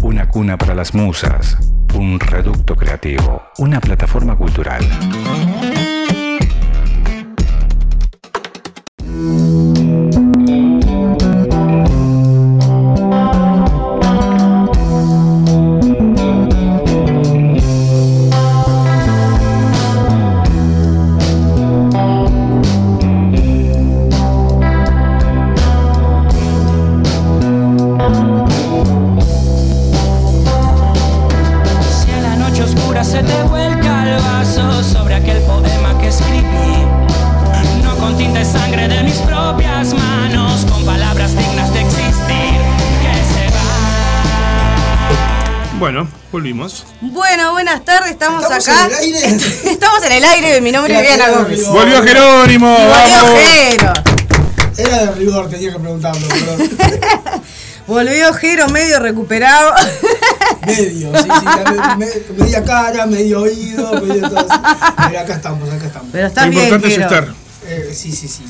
Una cuna para las musas, un reducto creativo, una plataforma cultural. Volvimos. Bueno, buenas tardes, estamos, ¿Estamos acá. en el aire? estamos en el aire, mi nombre es Viviana Gómez. ¡Volvió Jerónimo! Volvió ¡Vamos! Jero. Era de rigor, tenía que preguntarlo, perdón. Volvió Jero medio recuperado. Medio, sí, sí, ya me- me- media cara, medio oído, medio todo. Pero acá estamos, acá estamos. Pero Lo estás bien, importante es estar. Eh, sí, sí, sí.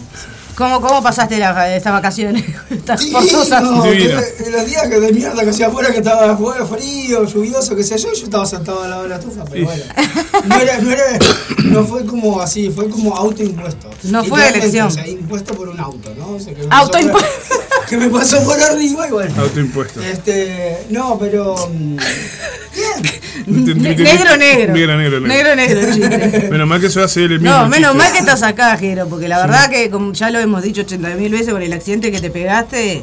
¿Cómo, ¿Cómo pasaste la- estas vacaciones? Estas Sí, forzosas. los días que de mierda que hacía afuera, que estaba afuera frío, lluvioso, que sé yo, yo estaba sentado al lado de la estufa, pero bueno. No, era, no, era, no fue como así, fue como autoimpuesto. No fue elección. O sea, impuesto por un auto, ¿no? O sea, que me pasó por- Que me pasó por arriba y bueno. Autoimpuesto. Este, no, pero. Negro, negro. Negro, negro. Menos mal que se hace el mismo. No, menos mal que estás acá, Jero, porque la verdad que, como ya lo hemos dicho 80.000 veces con el accidente que te pegaste.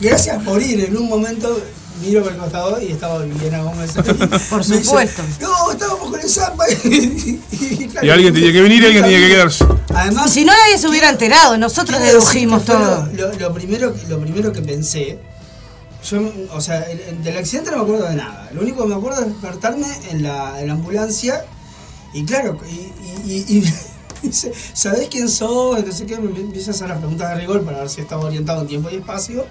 Gracias por ir. En un momento miro por el costado y estaba Viviana Gómez. Por Me dice, supuesto. no, estábamos con el Zapa. y, claro, Y alguien tenía que venir y alguien tenía que quedarse. Además, Si no, nadie se hubiera enterado, nosotros dedujimos todo. Lo primero, lo primero que pensé, yo, o sea, el- el- del accidente no me acuerdo de nada. Lo único que me acuerdo es despertarme en la, en la ambulancia y claro, y, y, y- y ¿sabés quién sos? No sé qué, me empieza a hacer las preguntas de rigor para ver si estaba orientado en tiempo y espacio.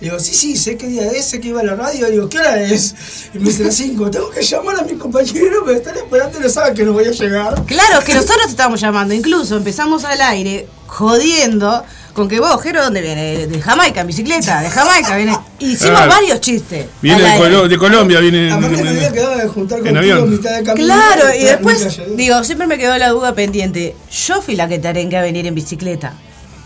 Digo, sí, sí, sé qué día es, sé que iba a la radio. Digo, ¿qué hora es? Y me dice las 5. Tengo que llamar a mi compañero, me están esperando y no saben que no voy a llegar. Claro, que nosotros te estábamos llamando, incluso empezamos al aire jodiendo con que vos, Jero, ¿dónde viene? De Jamaica, en bicicleta, de Jamaica viene. Hicimos Claro. varios chistes. Viene de. Colo- de Colombia, viene. Aparte me había en- quedado de juntar en contigo avión. mitad de camino. Claro, y después, digo, siempre me quedó la duda pendiente. Yo fui la que te arengué a venir en bicicleta.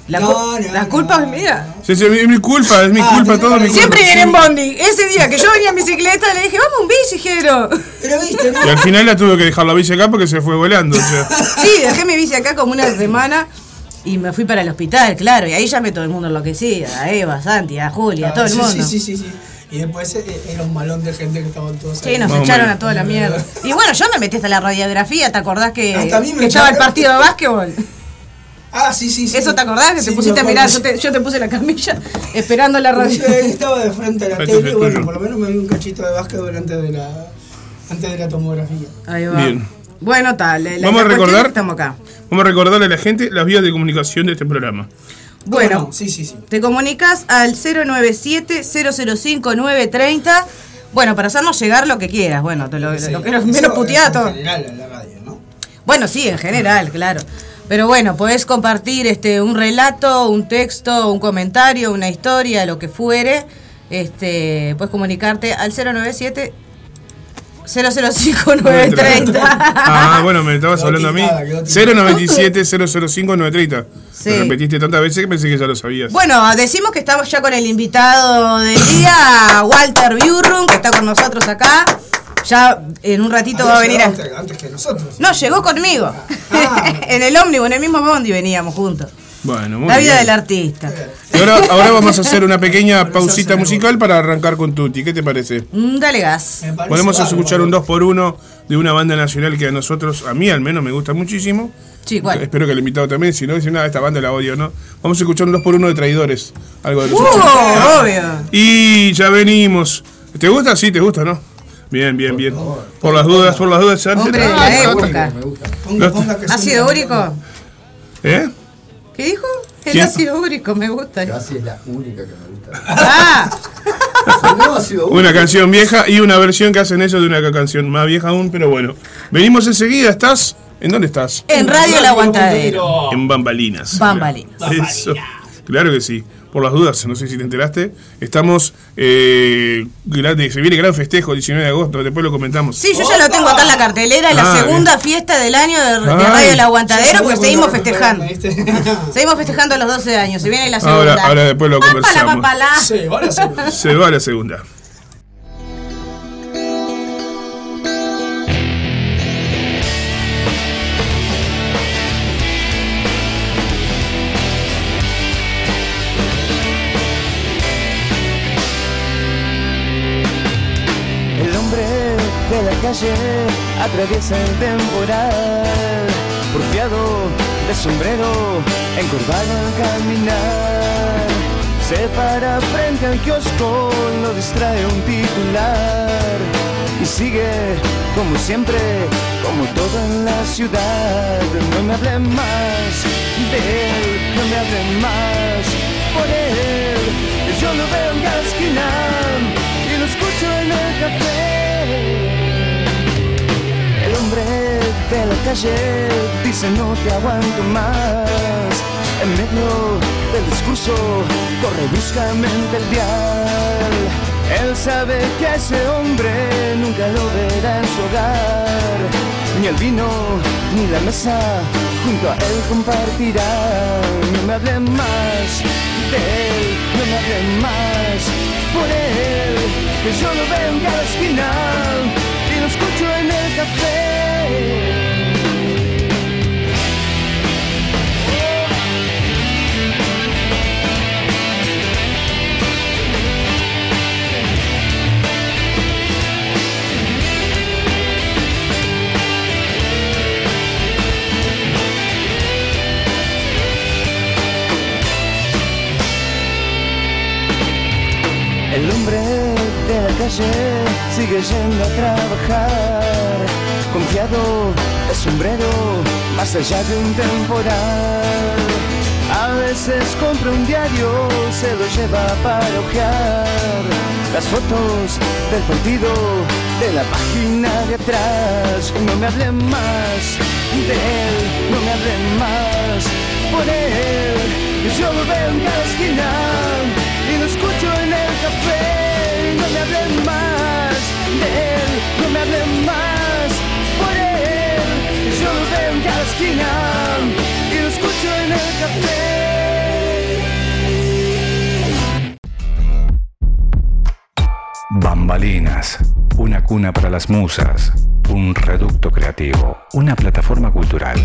La, No, cu- no, la no, culpa no. es mía. Sí, sí, es mi culpa, es mi Ah, culpa, todo mi culpa. Siempre viene en Bondi. Ese día que yo venía en bicicleta le dije, vamos un bici, Jero. Pero viste, ¿no? Y al final la tuve que dejar la bici acá porque se fue volando. O sea, Sí, dejé mi bici acá como una semana y me fui para el hospital, claro. Y ahí llamé todo el mundo enloquecía. A Eva, a Santi, a Julia, a todo el sí, mundo. Sí, sí, sí, sí. Y después eh, era un malón de gente que estaban todos Sí, ahí. nos Más o echaron a toda la mierda. Y bueno, yo me metí hasta la radiografía, ¿te acordás que, que estaba el partido de básquetbol? Ah, sí, sí, sí. ¿Eso te acordás? Que Sí, te pusiste a mirar, yo te, yo te puse la camilla esperando la radio. yo estaba de frente a la Frente tele, bueno, por lo menos me vi un cachito de básquetbol antes de la, antes de la tomografía. Ahí va. Bien. Bueno, tal. la- Vamos a la recordar- Estamos acá. vamos a recordarle a la gente las vías de comunicación de este programa. Bueno, sí, sí, sí. te comunicas al 097-005-930. Bueno, para hacernos llegar lo que quieras. Bueno, te lo, Sí, lo eso menos es puteada En todo. general, en la radio, ¿no? Bueno, sí, en general, claro. Pero bueno, podés compartir este un relato, un texto, un comentario, una historia, lo que fuere. Este, puedes comunicarte al 097 005 930. Ah, bueno, me estabas Quedó hablando a mí. tiltada, quedó tiltada. 097 005 930. Sí. Lo repetiste tantas veces que pensé que ya lo sabías. Bueno, decimos que estamos ya con el invitado del día, Walter Biurrum, que está con nosotros acá. Ya en un ratito va a venir a... llegado Antes, antes que nosotros. No, llegó conmigo. Ah. en el ómnibus, en el mismo bondi veníamos juntos. Bueno, muy La vida bien. del artista. Y ahora, ahora vamos a hacer una pequeña pausita musical para arrancar con Tutti. ¿Qué te parece? Mm, Dale gas. Podemos escuchar un 2x1 de una banda nacional que a nosotros, a mí al menos, me gusta muchísimo. Sí, ¿cuál? Espero que el invitado también, si no, dice nada, esta banda la odio, ¿no? Vamos a escuchar un 2 por 1 de traidores. Algo de los ¡Uh! 80. Obvio. Y ya venimos. ¿Te gusta? Sí, te gusta, ¿no? Bien, bien, bien. Por las dudas, por las dudas, Sánchez. Hombre Ah, la época. Ponga, ponga que ¿Ácido úrico? ¿Eh? ¿Qué dijo? El ¿Quién? ácido úrico, me gusta. Casi es la única que me gusta. Ah, Una canción vieja y una versión que hacen ellos de una canción más vieja aún, pero bueno. Venimos enseguida, ¿estás? ¿En dónde estás? en Radio El Aguantadero. En Bambalinas. Bambalinas. Eso. Claro que sí. Por las dudas, no sé si te enteraste. Estamos. Eh, grande- se viene gran festejo, 19 de agosto, después lo comentamos. Sí, yo ya lo tengo acá en la cartelera, la Ah, segunda fiesta del año de. Radio El Aguantadero, porque cuando seguimos festejando. Seguimos festejando los 12 años, se viene la segunda. Ahora, ahora después lo conversamos. papala. Sí, ahora sí. Se va a la segunda. Atraviesa el temporal, porfiado de sombrero, encorvado al caminar. Se para frente al kiosco, lo distrae un titular y sigue como siempre, como todo en la ciudad. No me hable más de él, no me hable más por él. Yo lo veo en la esquina y lo escucho en el café. Hombre de la calle dice no te aguanto más. En medio del discurso corre bruscamente el dial. Él sabe que ese hombre nunca lo verá en su hogar. Ni el vino ni la mesa junto a él compartirá. No me hable más de él, no me hable más por él. Que yo lo veo en cada esquina escucho el. El hombre sigue yendo a trabajar, confiado de sombrero, más allá de un temporal. A veces compra un diario, se lo lleva para ojear las fotos del partido de la página de atrás. No me hablen más de él, no me hablen más por él. Yo lo veo en cada esquina y lo escucho en el café. No me hablen más de él, no me hablen más por él. Yo lo veo en cada esquina y lo escucho en el café. Bambalinas, una cuna para las musas, un reducto creativo, una plataforma cultural.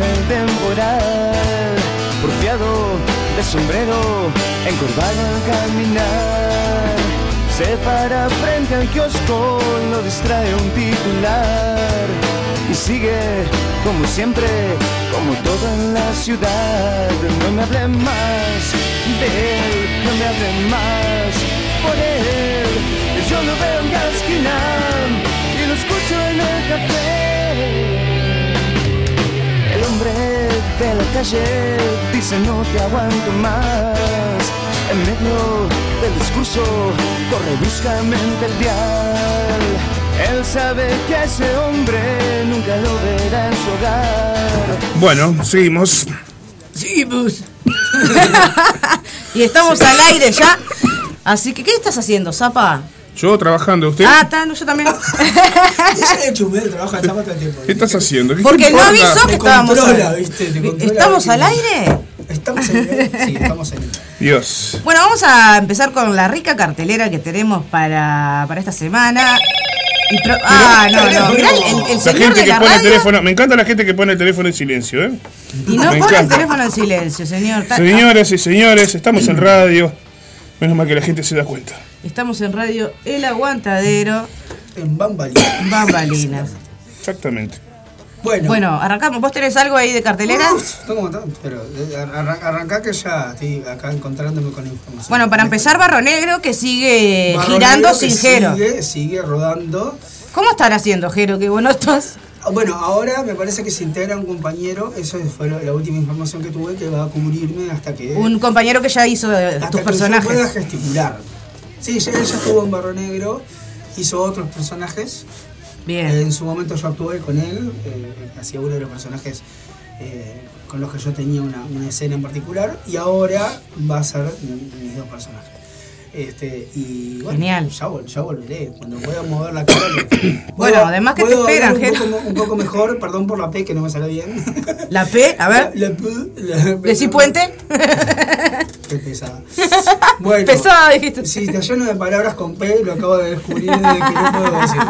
El temporal, porfiado de sombrero, encorvado al caminar. Se para frente al kiosco, lo distrae un titular y sigue como siempre, como toda la ciudad. No me hablen más de él, no me hablen más por él. Yo lo veo en la esquina y lo escucho en el café. De la calle dice no te aguanto más. En medio del discurso corre bruscamente el dial. Él sabe que ese hombre nunca lo verá en su hogar. Bueno, seguimos. Seguimos. y estamos al aire ya. Así que, ¿qué estás haciendo, Zapa? Yo trabajando, ¿usted? Ah, está, no, yo también. Ella todo el tiempo. ¿Qué estás haciendo? ¿Qué Porque no avisó que estábamos controla, al ¿viste? Te controla, ¿Estamos al aire? Estamos en el Sí, estamos en el Dios. Bueno, vamos a empezar con la rica cartelera que tenemos para, para esta semana. Y pro- ah, no, no. Mirá el, La gente de que pone el teléfono, me encanta la gente que pone el teléfono en silencio, ¿eh? y no me pone el teléfono en silencio, señor. Señoras y señores, estamos en radio. Menos mal que la gente se da cuenta. Estamos en radio El Aguantadero, En Bambalina. Bambalinas. Exactamente. Bueno. Bueno, arrancamos. ¿Vos tenés algo ahí de cartelera? Tengo pero eh, arran- arrancá que ya estoy acá encontrándome con la información. Bueno, para empezar, Barro Negro que sigue Barro girando Negro que sin Jero. Sigue, sigue rodando. ¿Cómo estará haciendo Jero? Qué bueno estás. Ah, Bueno, ahora me parece que se integra un compañero, eso fue la última información que tuve, que va a cubrirme hasta que... Un compañero que ya hizo hasta tus que yo pueda personajes. gesticular. Sí, él ya estuvo en Barro Negro, hizo otros personajes. Bien. En su momento yo actué con él, eh, hacía uno de los personajes eh, con los que yo tenía una, una escena en particular, y ahora va a ser mi- mis dos personajes. Este, y bueno, Genial. Ya, vol- ya volveré. Cuando pueda mover la cara. Bueno, además que te esperan, un poco, un poco mejor, perdón por la P que no me sale bien. La P, a ver. La, la P, la- ¿Decí puente? Qué pesada. Bueno, Pesada, dijiste. Sí, está lleno de palabras con P, lo acabo de descubrir de que no puedo decir.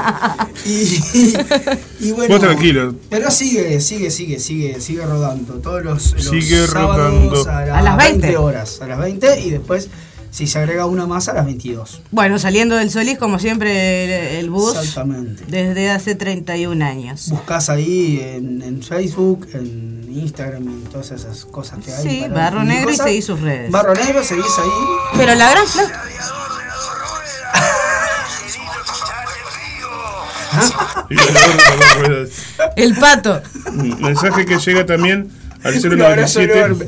Y, y bueno. Vos tranquilo. Pero sigue, sigue, sigue, sigue, sigue rodando. Todos los, los Sigue sábados rodando. A, A las 20. horas. A las 20 y después, si se agrega una más, a las 22. Bueno, saliendo del Solís, como siempre, el, el bus. Exactamente. Desde hace 31 años. Buscás ahí en, en Facebook, en Instagram y todas esas cosas que hay. Sí, para Barro Negro y seguís sus redes. Barro Negro, seguís ahí. Pero la gran flauta. El pato. Un mensaje que llega también al Un abrazo 097. enorme.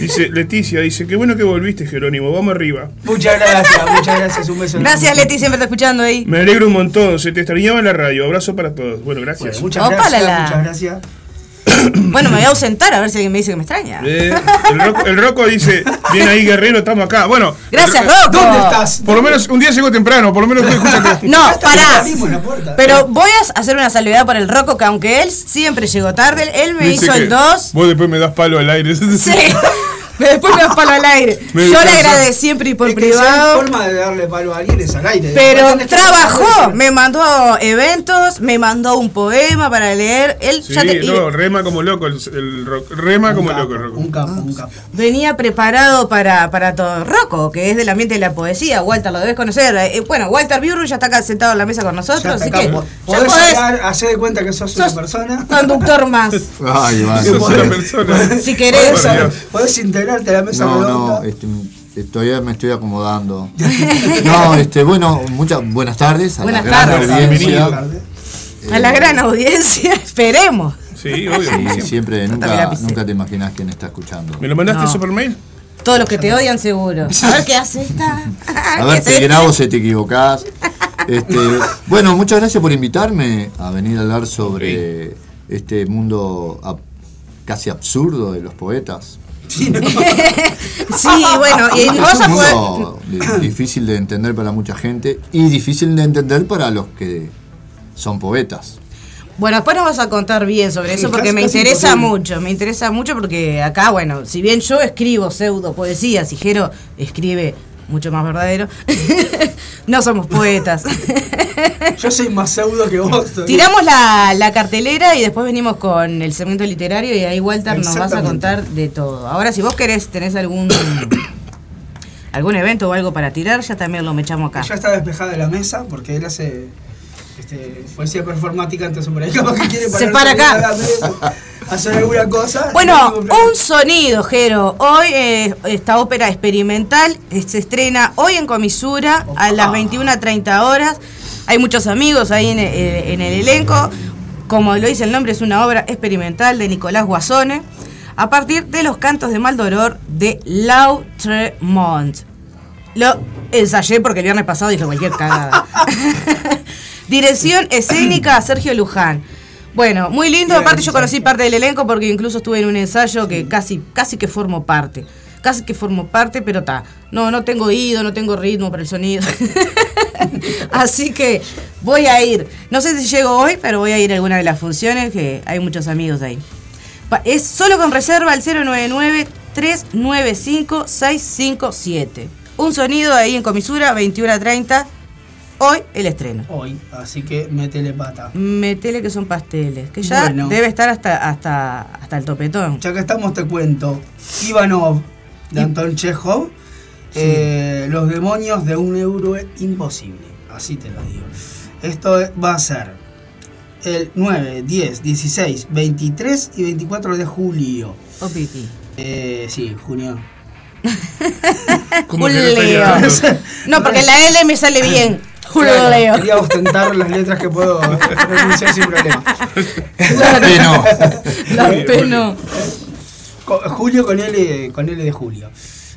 Dice Leticia, dice, qué bueno que volviste, Jerónimo, vamos arriba. Muchas gracias, muchas gracias. Un beso. Gracias, Leti, siempre está escuchando ahí. Me alegro un montón, se te extrañaba en la radio. Abrazo para todos. Bueno, gracias. Muchas gracias, muchas gracias. Bueno, me voy a ausentar a ver si alguien me dice que me extraña. Eh, el, Rocco dice, bien ahí Guerrero, estamos acá. Bueno, Gracias, el- Rocco. ¿Dónde estás? Por lo menos un día llegó temprano, por lo menos estoy escuchando. No, pará. Pero voy a hacer una salvedad por el Rocco, que aunque él siempre llegó tarde, él me Dice hizo el 2. Vos después me das palo al aire. Sí. Después me das palo al aire. Me Yo le agradecí siempre y por Es que privado. forma de darle palo a alguien es al aire. Pero trabajó, me mandó eventos, me mandó un poema para leer. Él Sí, ya te- no, rema como loco el, el rock. Rema Un como capo, loco el rock. Un capo, un capo. venía preparado para, para todo. Rocco, que es del ambiente de la poesía. Walter, lo debes conocer. Eh, bueno, Walter Biurru ya está acá sentado en la mesa con Ya nosotros, está así acá. que Po- ya Podés podés- hablar, hacer de cuenta que sos, sos una persona. conductor más. Ay, persona. Si querés. Podés, podés la mesa No, redonda. no, este, eh, todavía me estoy acomodando. No, este, bueno, muchas buenas tardes a Buenas la gran tardes. audiencia. A la gran audiencia, esperemos. Sí, obvio. Sí, siempre. nunca, nunca te imaginas quién está escuchando. ¿Me lo mandaste No. super mail? Todos los que te odian seguro. A ver qué hace esta. A ver, te grabo si te equivocás. Este, bueno, muchas gracias por invitarme a venir a hablar sobre este mundo ab- casi absurdo de los poetas. Sí, bueno, y Es no a un mundo difícil de entender para mucha gente y difícil de entender para los que son poetas. Bueno, después nos vas a contar bien sobre eso porque casi- me casi interesa imposible. mucho, me interesa mucho porque acá, bueno, si bien yo escribo pseudo poesía, si Jero escribe mucho más verdadero, no somos poetas. Yo soy más pseudo que vos. Tiramos la, la cartelera y después venimos con el segmento literario y ahí Walter nos vas a contar de todo. Ahora, si vos querés, tenés algún algún evento o algo para tirar, ya también lo mechamos acá. Ya está despejada la mesa porque él hace este, poesía performática, entonces por ahí capaz que quiere Se pararse para acá. hacer alguna cosa. Bueno, un sonido, Jero. Hoy eh, esta ópera experimental eh, se estrena hoy en Comisura a las 21.30 horas. Hay muchos amigos ahí en, eh, en el elenco. Como lo dice el nombre, es una obra experimental de Nicolás Guasone a partir de los cantos de Maldoror de Lautremont. Lo ensayé porque el viernes pasado dije cualquier cagada. Dirección escénica Sergio Luján. Bueno, muy lindo. Aparte yo conocí parte del elenco porque incluso estuve en un ensayo que casi, casi que formo parte. Casi que formo parte, pero está. No, no tengo oído, no tengo ritmo para el sonido. Así que voy a ir. No sé si llego hoy, pero voy a ir a alguna de las funciones que hay muchos amigos ahí. Es solo con reserva al 099-395-657. Un sonido ahí en comisura, 21 a 30. Hoy el estreno. Hoy, así que métele pata. Metele que son pasteles, que ya Bueno. debe estar hasta, hasta, hasta el topetón. Ya que estamos, te cuento. Ivanov, de Anton Chekhov. eh, los demonios de un euro imposible. Así te lo digo. Esto va a ser el 9, 10, 16, 23 y 24 de julio. Oh, Piqui. Eh, sí, junio. Como que no. No, porque la L me sale bien. Julio. Claro, quería ostentar las letras que puedo pronunciar sin problema. Pero, La P no. Co- Julio con L, con L de Julio.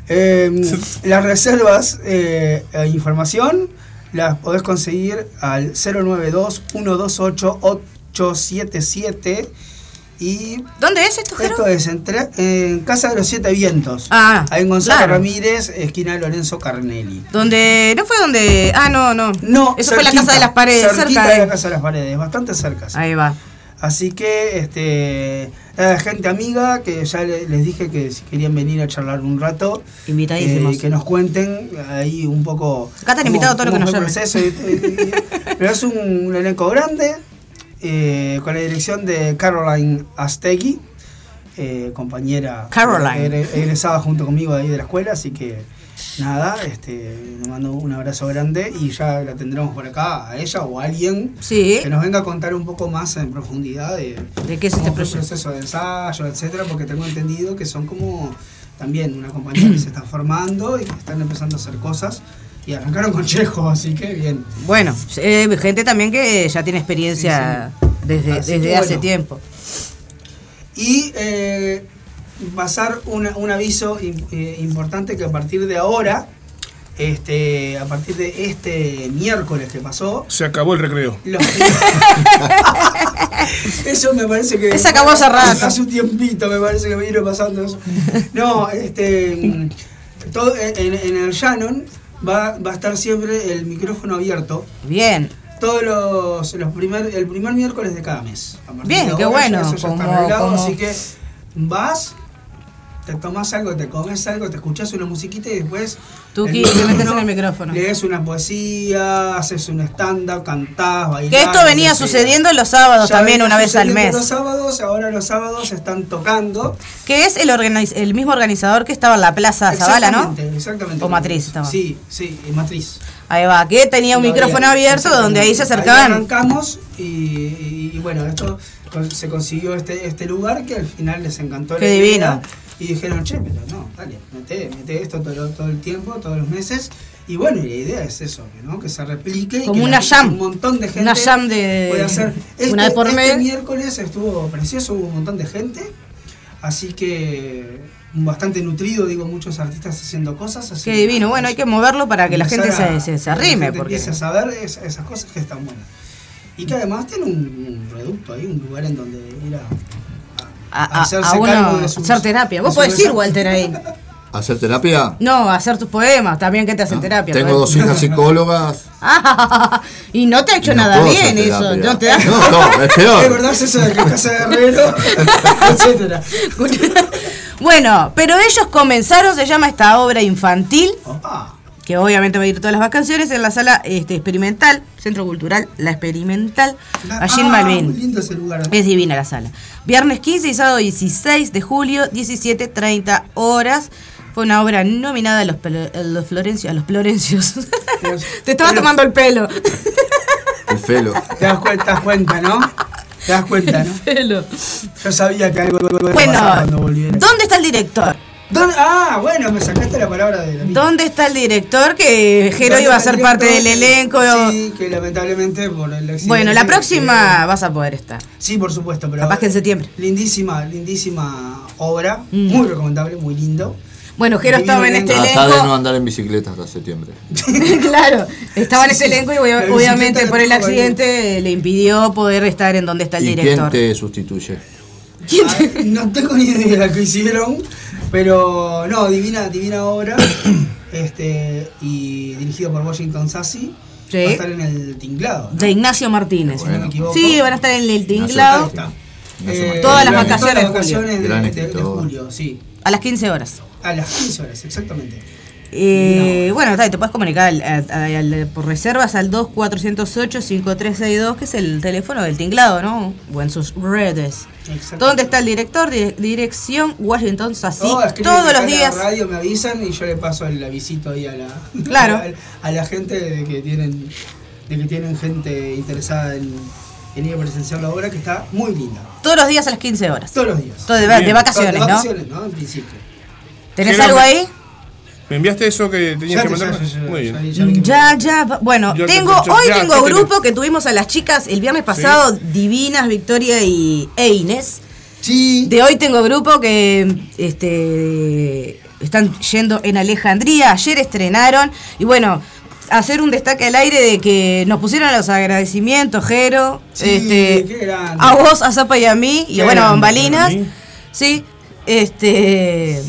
Eh, las reservas eh, e información las podés conseguir al 092-128-877 y ¿Dónde es esto, Jero? esto es en, tre- en Casa de los Siete Vientos. Ah, Ahí en Gonzalo claro. Ramírez, esquina de Lorenzo Carnelli. Donde. ¿No fue donde.? Ah, no, no. No, Eso fue la casa de las paredes, cerquita cerca de de. la Casa de las Paredes, bastante cerca. sí. Ahí va. Así que, este, gente amiga, que ya le- les dije que si querían venir a charlar un rato, Invitadísimos. eh, que nos cuenten ahí un poco. Acá están invitados todos los cómo que nos proceso. y- y- y- Pero es un, un elenco grande, eh, con la dirección de Caroline Astegui, eh, compañera Caroline. egre- egresada junto conmigo de ahí de la escuela, así que nada, este, le mando un abrazo grande y ya la tendremos por acá a ella o a alguien Sí. que nos venga a contar un poco más en profundidad de, ¿De qué es este proyecto? proceso de ensayo, etcétera, porque tengo entendido que son como también una compañía que se está formando y que están empezando a hacer cosas y arrancaron con Chejo, así que bien. Bueno, eh, gente también que ya tiene experiencia desde, desde que hace bueno. tiempo. Y eh, pasar una- un aviso im- eh, importante que a partir de ahora, este, a partir de este miércoles que pasó, Se acabó el recreo. los- eso me parece que Se acabó hace rato. hace un tiempito me parece que me vino pasando eso no este mm, todo en, en el Shannon va, va a estar siempre el micrófono abierto Bien. todos los, los primer, el primer miércoles de cada mes. A Bien, qué ahora bueno, Eso ya está arreglado, como- así que vas te tomas algo, te comes algo, te escuchas una musiquita y después. El te metes en el micrófono. Lees una poesía, haces un stand-up, cantás, bailás. Que esto venía sucediendo los sábados Ya también, una vez al mes. Los sábados, ahora los sábados están tocando. Que es el, organiz- el mismo organizador que estaba en la Plaza Zavala, ¿no? Exactamente. O Matriz estaba. Sí, sí, Matriz. Ahí va, que tenía un micrófono había, abierto donde ahí se acercaban. arrancamos y, y- y bueno, esto se consiguió este, este lugar que al final les encantó Qué la divino. Y dijeron, che, pero no, dale, mete, mete esto todo, todo el tiempo, todos los meses. Y bueno, y la idea es eso, que, ¿no? que se replique. y Como que una jam. Un montón de gente Una jam de- puede hacer. Este, una vez por este miércoles estuvo precioso, hubo un montón de gente. Así que bastante nutrido, digo, muchos artistas haciendo cosas. Así Qué divino. Bueno, hay que moverlo para que la gente se, se, se arrime. gente Porque... empiece a saber es- esas cosas que están buenas. Y que además tiene un, un reducto ahí, un lugar en donde ir a, A, a- hacerse a uno cargo de sus- hacer terapia. Vos podés ir. Walter, ahí. ¿Hacer terapia? No, hacer tus poemas, también que te hacen terapia. Tengo dos hijas psicólogas. y no te ha hecho no nada bien eso. No te da- No, no, es peor. Es verdad, es eso de que casa de herrero, etcétera. bueno, pero ellos comenzaron, se llama esta obra infantil, Opa. Que obviamente va a ir todas las vacaciones, en la sala este, experimental, Centro Cultural La Experimental, allí en Ah, Muy Malvin. lindo ese lugar. Es divina la sala. Viernes 15 y sábado 16 de julio, 17.30 horas. Fue una obra nominada a los, pelo- a los Florencios. A los Florencios. Te estaba tomando el pelo. El felo. Te das cuenta, te das cuenta, ¿no? Te das cuenta, ¿no? Pelo. Yo sabía que algo iba a pasar Bueno, cuando volviera. ¿dónde está el director? ¿Dónde- Ah, bueno, me sacaste la palabra de la. ¿Dónde está el director? Que Jero ¿Dónde iba a ser parte del director? elenco. Sí, que lamentablemente por el accidente. Bueno, la que- próxima vas a poder estar. Sí, por supuesto, pero. Capaz que en septiembre. Lindísima, lindísima obra. Mm. Muy recomendable, muy lindo. Bueno, Jero estaba en este elenco. Tratar de no elenco. andar en bicicleta hasta septiembre. claro, estaba en este sí. elenco y obviamente por el accidente le impidió poder estar en donde está el ¿Y quién director. te sustituye? Ah, no tengo ni idea de lo que hicieron, pero no, divina, divina obra. este Y dirigido por Washington Sassi. Sí. Va a estar en el tinglado. ¿no? De Ignacio Martínez. Si no me equivoco. Sí, van a estar en el tinglado. Ignacio Eh, Todas las vacaciones de todas las vacaciones de, Gran de- de escritor. julio, sí. a las 15 horas. A las 15 horas, exactamente. Eh, Bueno, está, te puedes comunicar al- al- al- por reservas al 2408-5362, que es el teléfono del tinglado, ¿no? O en sus redes. Exacto. ¿Dónde está el director? Dire- dirección Washington Sassi. Todo, escriben Todos acá los en la días. radio me avisan y yo le paso el avisito ahí a la, Claro. a, a la gente de que tienen de que tienen gente interesada en, en ir a presenciar la obra que está muy linda. Todos los días a las 15 horas. Todos los días. Todo de, de vacaciones, de ¿no? vacaciones, ¿no? En principio. ¿Tenés Quiero algo que- ahí? ¿Me enviaste eso que tenías Ya, que mandar? ya, ya, Muy bien. ya, ya Bueno, Ya, tengo, ya, ya, hoy ya, tengo ¿qué grupo tenés? que tuvimos a las chicas el viernes pasado, divinas, Victoria y e Inés. Sí. De hoy tengo grupo que este están yendo en Alejandría. Ayer estrenaron. Y bueno, hacer un destaque al aire de que nos pusieron los agradecimientos, Jero. Sí, este, qué grande. a vos, a Zapa y a mí. Y Qué bueno, grande, bambalinas. Sí. Este.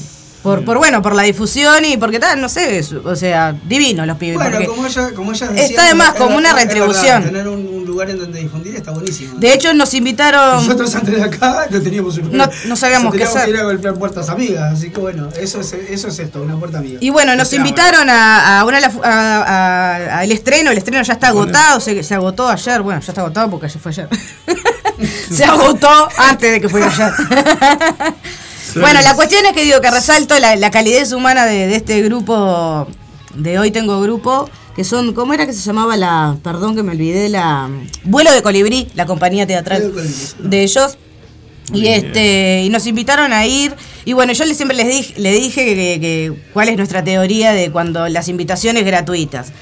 Por, por bueno, por la difusión y porque tal, no sé, o sea, divino los pibes. Bueno, como ella, como ella Está además como una retribución. tener un, un lugar en donde difundir está buenísimo. de hecho, nos invitaron. nosotros antes de acá no teníamos un No- no sabíamos qué hacer. ir a golpear puertas amigas, así que bueno, eso es, eso es esto, una puerta amiga. Y bueno, nos O sea, invitaron a, a una las- a- a- al estreno, el estreno ya está agotado, se, se agotó ayer, bueno, ya está agotado porque ayer fue ayer. se agotó antes de que fuera ayer. bueno, la cuestión es que digo que resalto la, la calidez humana de, de este grupo, de hoy tengo grupo, que son, ¿cómo era que se llamaba la, perdón que me olvidé, la Vuelo de Colibrí, la compañía teatral de ellos? Y este y nos invitaron a ir. Y bueno yo les, siempre les dije le dije que, que- cuál es nuestra teoría de cuando las invitaciones gratuitas.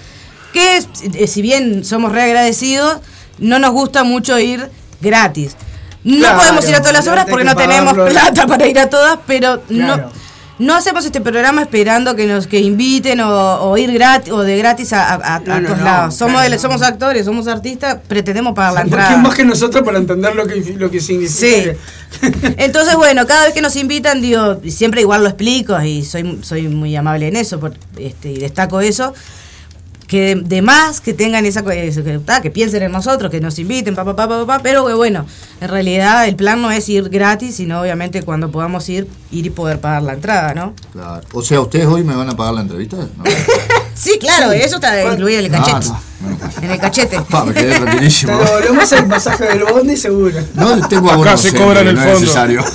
Que eh, si bien somos reagradecidos no nos gusta mucho ir gratis no Claro, podemos ir a todas las obras porque que no tenemos pagarlo. plata para ir a todas pero Claro. no no hacemos este programa esperando que nos que inviten o, o ir gratis o de gratis a, a- a No, no, todos lados somos claro, somos actores somos artistas pretendemos pagar la ¿Por entrada más que nosotros para entender lo que, lo que significa? Entonces, bueno, cada vez que nos invitan, digo, siempre igual lo explico y soy, soy muy amable en eso por- este, y destaco eso, que de más que tengan esa que, que piensen en nosotros, que nos inviten, pa, pa, pa, pa, pero que bueno, en realidad el plan no es ir gratis, sino obviamente cuando podamos ir, ir y poder pagar la entrada, ¿no? Claro. O sea, ¿ustedes hoy me van a pagar la entrevista? No. Sí, claro, eso está incluido en el Ah, cachete. no. Bueno, En el cachete. pa, me quedé rapidísimo. Te devolvemos el pasaje del bondi seguro. No tengo Acá se siempre, cobra en el no fondo. es necesario.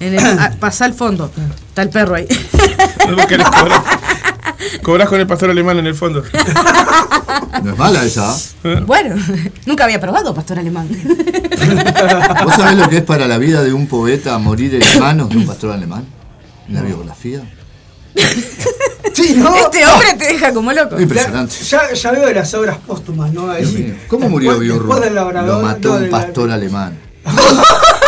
En el, ah, pasá al fondo. Está el perro ahí. No lo querés cobrar. Cobrás con el pastor alemán en el fondo. no es mala esa. bueno, nunca había probado pastor alemán. ¿Vos sabés lo que es para la vida de un poeta morir en manos de un pastor alemán? En la biografía. Sí, ¿no? Este hombre te deja como loco. Impresionante. Ya, ya veo las obras póstumas, ¿no? Ahí. ¿Cómo murió labrador, Lo mató no, un de la- pastor alemán.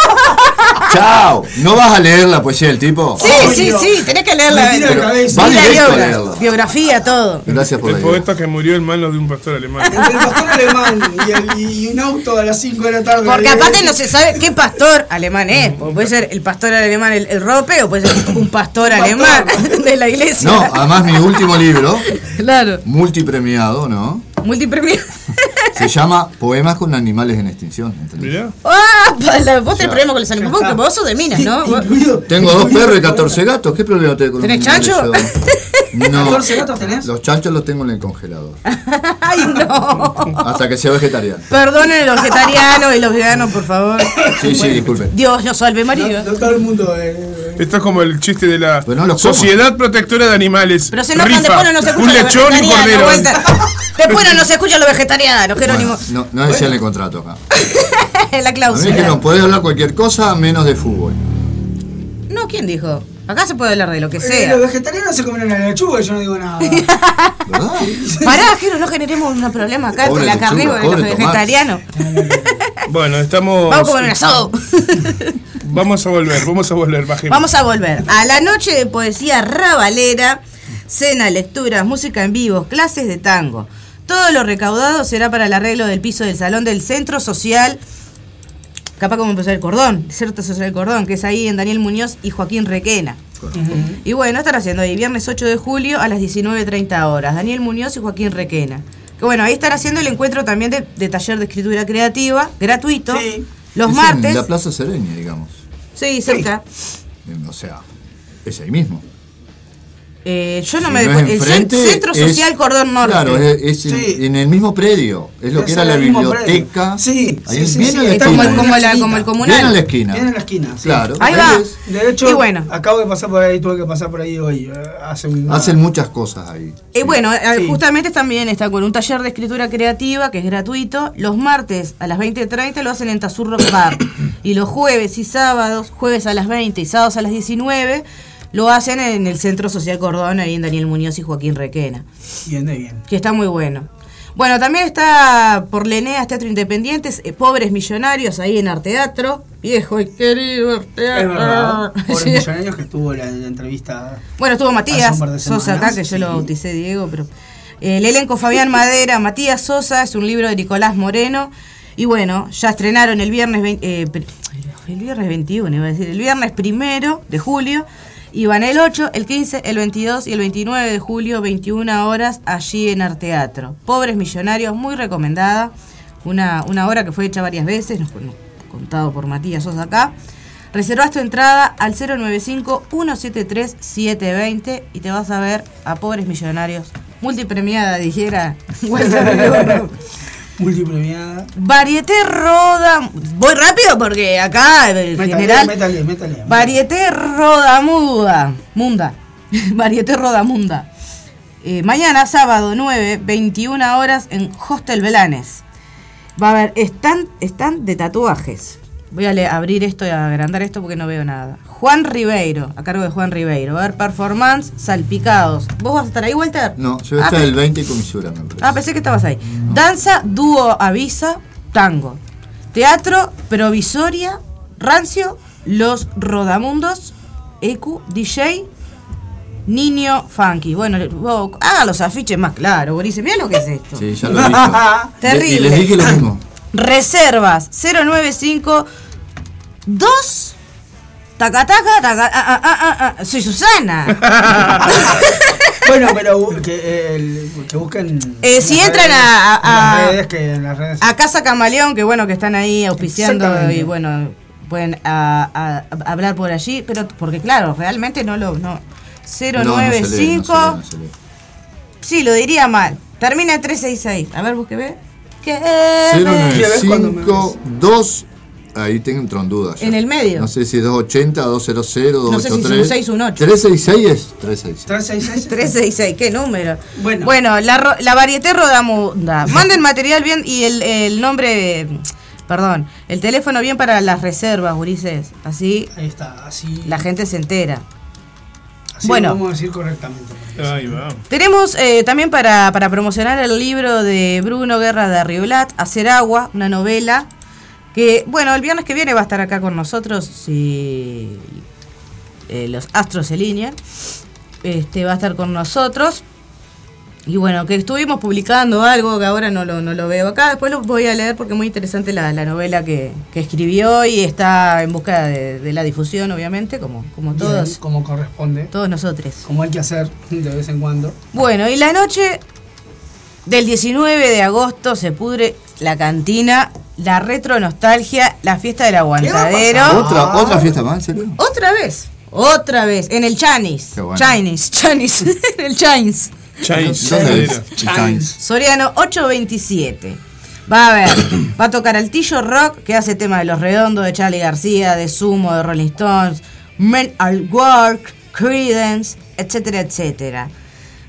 ¡Chao! ¿No vas a leer la poesía del tipo? Sí, sí, Dios. sí, tenés que leer la, Me tiro de la- cabeza. Va la directo a leerla. biografía, todo. Gracias por El poeta que murió en manos de un pastor alemán. Entre el pastor alemán y, el- y un auto a las 5 de la tarde. Porque Ahí- aparte no se sabe qué pastor alemán es. porque puede ser el pastor alemán, el, el rope, o puede ser un pastor alemán de la iglesia. No, además mi último libro, Claro, multipremiado, ¿no? Multipremiado. Se llama Poemas con animales en extinción. ¿entendés? Mirá. ¡Ah! Para, vos tenés problemas con los animales. Porque vos sos de minas, ¿no? Vos- Tengo dos perros y 14 gatos. ¿Qué problema tengo con los ¿Tenés chancho? yo? No. 14 gatos tenés. Los chanchos los tengo en el congelador. ¡Ay, no! Hasta que sea vegetariano. Perdonen los vegetarianos y los veganos, por favor. Sí, sí, disculpen. Dios nos salve No, María. no todo el mundo. eh, Esto es como el chiste de la no. Sociedad Protectora de Animales. Pero se Rifa. después no nos escuchan Un lechón y cordero. Después no nos escuchan los vegetarianos, Jerónimo. Bueno, no, no decía en el contrato acá. la A mí cláusula. dijeron, podés hablar cualquier cosa menos de fútbol. No, ¿quién dijo? Acá se puede hablar de lo que eh, sea. los vegetarianos se comen una lechuga yo no digo nada. ¿Verdad? Pará, Jero, no generemos un problema acá entre la carnívora y los vegetarianos. Bueno, estamos. Vamos a comer un asado. Vamos a volver, vamos a volver, bajemos. Vamos a volver. A la noche de poesía rabalera, cena, lecturas, música en vivo, clases de tango. Todo lo recaudado será para el arreglo del piso del salón del Centro Social. Capaz como empezó el cordón, Centro Social Cordón, que es ahí en Daniel Muñoz y Joaquín Requena. Y bueno, estará haciendo ahí viernes 8 de julio a las 19.30 horas. Daniel Muñoz y Joaquín Requena. Que bueno, ahí están haciendo el encuentro también de, de taller de escritura creativa, gratuito, Sí. los Es martes. En la Plaza Sereña, digamos. Sí, cerca. O sea, es ahí mismo. Eh, yo no Si me no es El Centro es- Social Cordón Norte. Claro, es, Sí. en el mismo predio. Es lo Es que era la biblioteca. Sí, ahí sí, bien sí, a la está como, esquina. el, como, la, Bien como el Bien comunal. a la esquina. Bien en la esquina. sí. Claro. Ahí va. es. De hecho, Y bueno. acabo de pasar por ahí, tuve que pasar por ahí hoy. eh, Hace un. Hacen muchas cosas ahí. Y bueno, eh, Sí. justamente también está con un taller de escritura creativa que es gratuito. Los martes a las 20.30 lo hacen en Tazurro Bar. y los jueves y sábados, jueves a las 20 y sábados a las 19, lo hacen en el Centro Social Cordón, ahí en Daniel Muñoz y Joaquín Requena. Bien, bien. que está muy bueno. Bueno, también está por Leneas Teatro Independientes, eh, Pobres Millonarios, ahí en Arteatro. Viejo y querido Es verdad. Arteatro. Sí. millonarios que estuvo la, la entrevista. Bueno, estuvo Matías Sosa acá, que yo lo bauticé Diego, pero... eh, el elenco Fabián Madera, Matías Sosa, es un libro de Nicolás Moreno. Y bueno, ya estrenaron el viernes, vein- eh, pr- el viernes 21, iba a decir, el viernes primero de julio. Y van el 8, el 15, el 22 y el 29 de julio, 21 horas, allí en Arteatro. Pobres Millonarios, muy recomendada. Una, una obra que fue hecha varias veces, nos, nos- contado por Matías Sosa acá. Reservas tu entrada al 095-173-720 y te vas a ver a Pobres Millonarios. Multipremiada, dijera. Multipremiada. Varieté Roda. Voy rápido porque acá el Métale, general. métale, métale. Varieté Roda Muda. Munda. Varieté Roda Munda. Eh, mañana, sábado 9, 21 horas en Hostel Belanes. Va a haber stand, stand de tatuajes. Voy a abrir esto y a agrandar esto porque no veo nada. Juan Ribeiro, a cargo de Juan Ribeiro. A haber performance, salpicados. ¿Vos vas a estar ahí, Walter? No, yo voy a Ah, estar el 20 y comisura, me parece. Ah, pensé que estabas ahí. Danza, dúo, avisa, tango. Teatro, provisoria, rancio, los rodamundos, EQ, DJ, niño funky. Bueno, haga los afiches más claros, Boris. Mira lo que es esto. Sí, ya lo visto. Terrible. Y les dije lo mismo. Reservas 095 2 Taca, taca, taca, ah, ah, ah, ah, ah. Soy Susana. Bueno, pero que, eh, el- que busquen. Eh, en si entran redes, a- a- en las redes, que en las redes. A Casa Camaleón, que bueno, que están ahí auspiciando y bueno, pueden a- a- a hablar por allí, pero porque claro, realmente no lo... No. No, no se lee, no 095, no sí, lo diría mal. Termina en 366. A ver, busque ve. ¿Qué? ¿Qué ves cuando me 095 2 Ahí tengo entran dudas. ya. En el medio. No sé si es 280, 200, 283. No sé si es un seis, un ocho. 366 es 366. 366. 366, qué número. Bueno. la, ro- la varieté rodamunda. Manden material bien y el, el nombre, perdón, el teléfono bien para las reservas, Ulises. Así Ahí está, así. la gente se entera. Así bueno. lo vamos a decir correctamente. Ahí va. Tenemos eh, también para, para promocionar el libro de Bruno Guerra de Arriolat, Hacer Agua, una novela que, bueno, el viernes que viene va a estar acá con nosotros si eh, los astros se alinean. Este, va a estar con nosotros. Y bueno, que estuvimos publicando algo que ahora no lo, no lo veo acá. Después lo voy a leer porque es muy interesante la, la novela que, que escribió y está en busca de, de la difusión, obviamente, como, como Bien, todos, como corresponde. todos nosotros. Como hay que hacer de vez en cuando. Bueno, y la noche del 19 de agosto se pudre la cantina, la retro nostalgia, la fiesta del aguantadero. ¿Otra. ¿Otra fiesta más? ¿En serio? Otra vez, otra vez, en el Chinese. Qué bueno. Chinese, Chinese, en el Chinese. Chains. Chines. Soriano 827. Va a ver, va a tocar Altillo Rock, que hace tema de Los Redondos, de Charlie García, de Sumo, de Rolling Stones, Men at Work, Credence, etcétera, etcétera.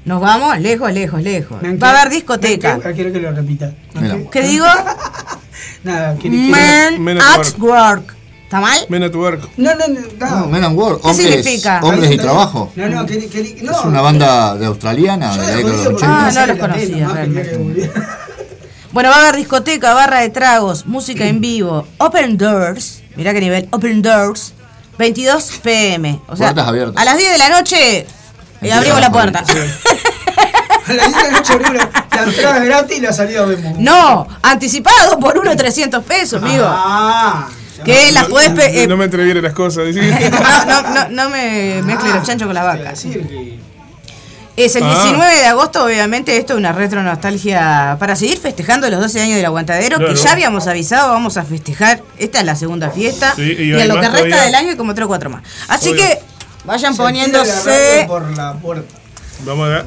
Nos vamos lejos, lejos, lejos. ¿Me Va a haber ¿Me discoteca. qué? Quiero que lo repita. ¿Me Mira. qué? ¿Qué digo? Nada, quiero. quiero- Men at at Work. ¿Está mal? Men at Work. No, no, no. No. Men and Work. ¿Qué Hombres, significa? hombres y trabajo. No, no, que, que, no. Es una banda de australiana Yo de la de los Ah, 80. no los conocía, realmente. Bueno, va a haber discoteca, barra de tragos, música en vivo, Open Doors. Mirá qué nivel, Open Doors. 22 pm. O sea, Puertas abiertas. a las 10 de la noche eh, Empieza abrimos la puerta. A las 10 de la noche abrimos la, la entrada es gratis y la salida vemos. No, anticipado por uno 300 pesos, amigo. Ah. Que las podés... pe- eh, No me entreviere las cosas. dice. no, no, no, no me mezcle los chanchos con la Te iba a vaca. decir que. Es el Ah. 19 de agosto, obviamente, esto es una retro nostalgia para seguir festejando los 12 años del aguantadero, Claro. que ya habíamos avisado, vamos a festejar. Esta es la segunda fiesta. Sí, y a lo que resta todavía. del año hay como 3 o 4 más. Así Obvio. que vayan se poniéndose radio por la puerta. Vamos a ver.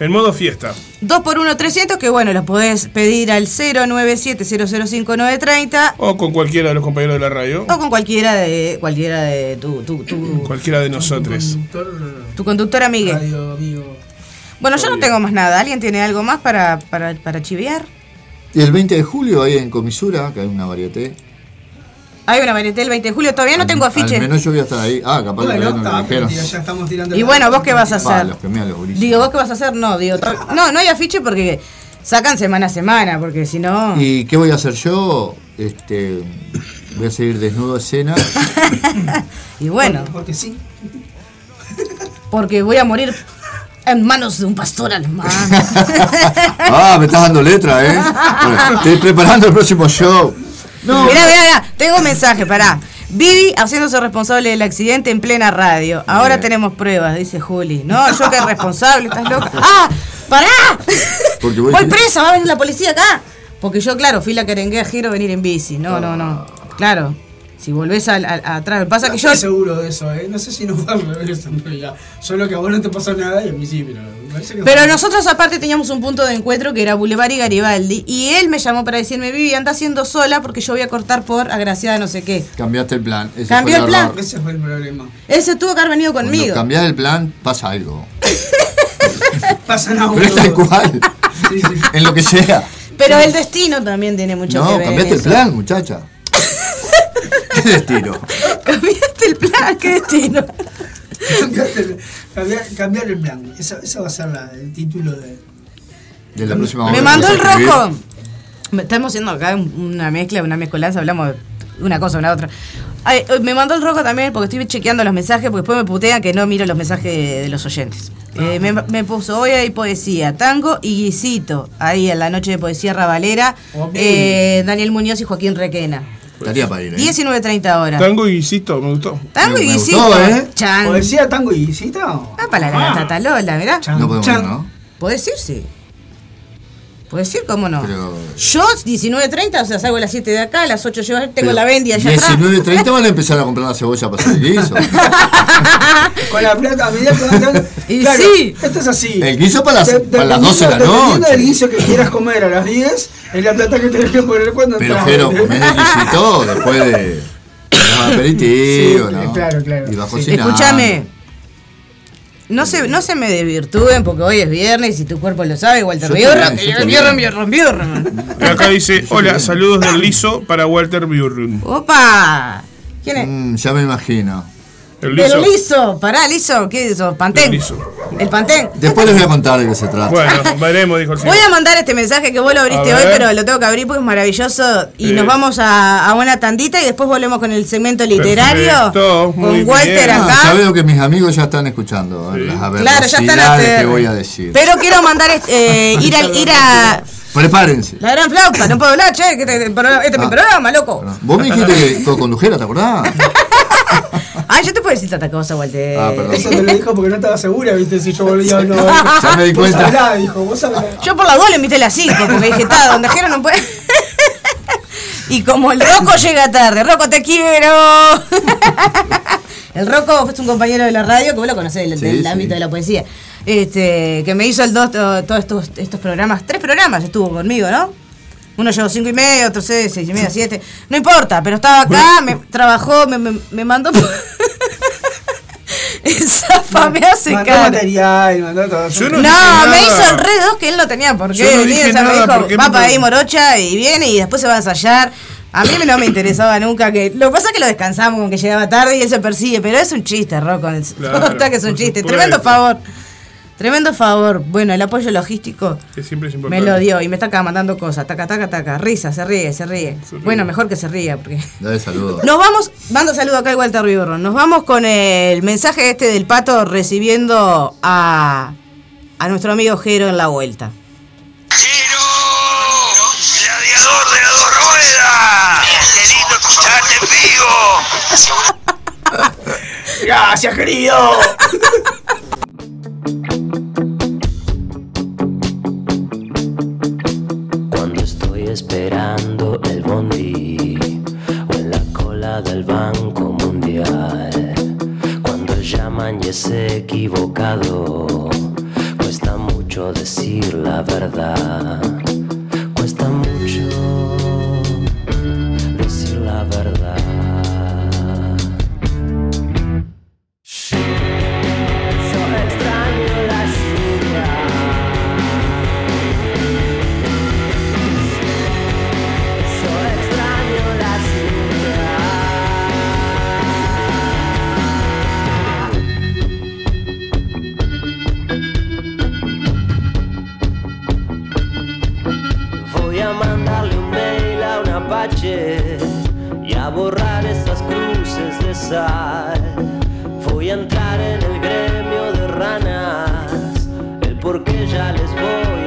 En modo fiesta. 2 por 1 300, que bueno, los podés pedir al 097-005-930 O con cualquiera de los compañeros de la radio. o con cualquiera de cualquiera de tu, tu, tu, Cualquiera de nosotros. Conductor, tu conductor amigue. radio, amigo. Bueno, yo no tengo más nada. ¿Alguien tiene algo más para, para, para chivear? Y el 20 de julio ahí en Comisura, que hay una varieté. Hay una varieté el 20 de julio, todavía no tengo afiche. Al menos yo voy a estar ahí. Ah, capaz Bueno, no pero dijeron. tío, ya estamos tirando Y bueno, ¿vos qué vas a Va, hacer? los que me dan los gurises. Digo, ¿vos qué vas a hacer? No, digo, no, no hay afiche porque sacan semana a semana, porque si no... ¿Y qué voy a hacer yo? Este, voy a seguir desnudo a escena. Y bueno, Porque sí. porque voy a morir en manos de un pastor alemán. Ah, me estás dando letra, ¿eh? Bueno, estoy preparando el próximo show. Mirá, mirá, mirá, tengo un mensaje, pará. Vivi haciéndose responsable del accidente en plena radio. Ahora Bien. tenemos pruebas, dice Juli. No, yo que responsable, estás loca. ¡Ah! ¡Pará! Porque voy- Voy presa, va a venir la policía acá. Porque yo, claro, fui la que arengué a Giro venir en bici. No, no, no. Claro. Si volvés al, al- atrás. Pasa No que yo. estoy seguro de eso, ¿eh? No sé si nos va a rever en realidad. Solo que a vos no te pasó nada y a mí sí, pero. me parece que Pero fue- nosotros aparte teníamos un punto de encuentro que era Boulevard y Garibaldi. Y él me llamó para decirme, Vivi, anda haciendo sola porque yo voy a cortar por agraciada no sé qué. Cambiaste el plan. Ese Cambió fue el plan. Ese fue el problema. Él se tuvo que haber venido Cuando conmigo. cambiás el plan, pasa algo. Pasa nada. Pero es tal cual. Sí, sí. En lo que sea. Pero el destino también tiene mucho que No, ver. cambiaste en el plan, muchacha. ¿Qué destino? Cambiaste el plan, qué destino. Cambiaste el- cambiar, cambiar el plan. Esa, esa va a ser la- el título de. De la próxima Me mandó el rojo. Estamos haciendo acá un- una mezcla, una mezcolanza, hablamos de una cosa, una otra. Ay, eh, me mandó el rojo también porque estoy chequeando los mensajes, porque después me putean que no miro los mensajes de, de los oyentes. Eh, me, me puso, hoy hay poesía, tango y guisito, ahí en la noche de poesía rabalera, Ok. eh, Daniel Muñoz y Joaquín Requena. Estaría para ir, ¿eh? 19.30 horas. Tango y guisito, me gustó. Tango y Me guisito. gustó, ¿eh? Chan. ¿Poesía, tango y guisito? Ah, para la gata Lola, mirá. Chan, No podemos chan. ir, ¿no? ¿Puedes ir? Sí. ¿Puedes ir? ¿Cómo no? Pero- Yo, 19.30, o sea, salgo a las 7 de acá, a las 8 yo tengo la bendia allá atrás. 19.30 van a empezar a comprar la cebolla para hacer el guiso. Con la plata, a medida que van dando- Y Claro, sí. Esto es así. El guiso para las- De- para las 12 de la dependiendo noche. del guiso que quieras comer a las 10, es la plata que tenés que poner cuando Pero entras. Jero, comés el guisito después de los aperitivos, Sí, ¿no? claro, claro. Y va a Sí. Escúchame. No se, no se me desvirtúen porque hoy es viernes y tu cuerpo lo sabe, Walter. Y acá dice, hola, saludos del liso para Walter Burrun. ¡Opa! ¿Quién es? Mm, ya me imagino. El liso. El liso. Pará, liso. ¿Qué es eso? ¿Pantén? El liso. ¿El pantén? Después les voy a contar de qué se trata. Bueno, veremos, dijo el señor. Voy a mandar este mensaje que vos lo abriste A hoy, pero lo tengo que abrir porque es maravilloso. Y Sí. nos vamos a, a una tandita y después volvemos con el segmento literario. Perfecto, muy con Walter bien. Ah, acá. ya veo que mis amigos ya están escuchando ¿eh? las Claro, ya están hasta- que voy a decir. Pero quiero mandar este, eh, ir, al, ir a Prepárense. la gran flauta. No puedo hablar, che. que Este, este programa- este es mi Ah. programa, loco. Vos me dijiste que co-condujera, ¿te acordás? Ay, yo te puedo decir tanta cosa, Walter. Ah, perdón. Eso te lo dijo porque no estaba segura, viste, si yo volvía o no. Ya me di Vos cuenta. hablá, dijo, vos hablá. Yo por la duda le invité a las 5 porque dije, está, donde Jero no puede. y como el Rocco llega tarde, Rocco te quiero. el Rocco es un compañero de la radio que vos lo conocés del, Sí, del sí. ámbito de la poesía. Este, que me hizo el dos, to- todos estos, estos programas, tres programas estuvo conmigo, ¿no? Uno llegó cinco y media, otro seis, seis y media, siete. No importa, pero estaba acá, me trabajó, me, me, me mandó. Esa me hace Mandó cara. material, mandó todo. Yo No, no dije me nada. hizo el re dos que él no tenía por qué Yo no venir. dije o sea, me dijo, ¿por qué va para ahí morocha y viene y después se va a ensayar. A mí no me interesaba nunca que. Lo que pasa es que lo descansamos con que llegaba tarde y él se persigue, pero es un chiste, Rocco. Claro, que es un chiste. supuesto. Tremendo favor. Tremendo favor. Bueno, el apoyo logístico Que siempre es me lo dio y me está acá mandando cosas. Taca, taca, taca. Risa, se ríe, se ríe. Se ríe. Bueno, mejor que se ría porque. Dale saludos. Nos vamos, mando saludo acá al Walter Viborro. Nos vamos con el mensaje este del pato recibiendo a, a nuestro amigo Jero en la vuelta. ¡Jero! ¡Gladiador de las dos ruedas! ¡Qué lindo escucharte en vivo! Gracias, querido. esperando el bondi o en la cola del Banco Mundial. Cuando llaman y es equivocado, cuesta mucho decir la verdad. Cuesta mucho a mandarle un mail a un apache y a borrar esas cruces de sal. Voy a entrar en el gremio de ranas, el por qué ya les voy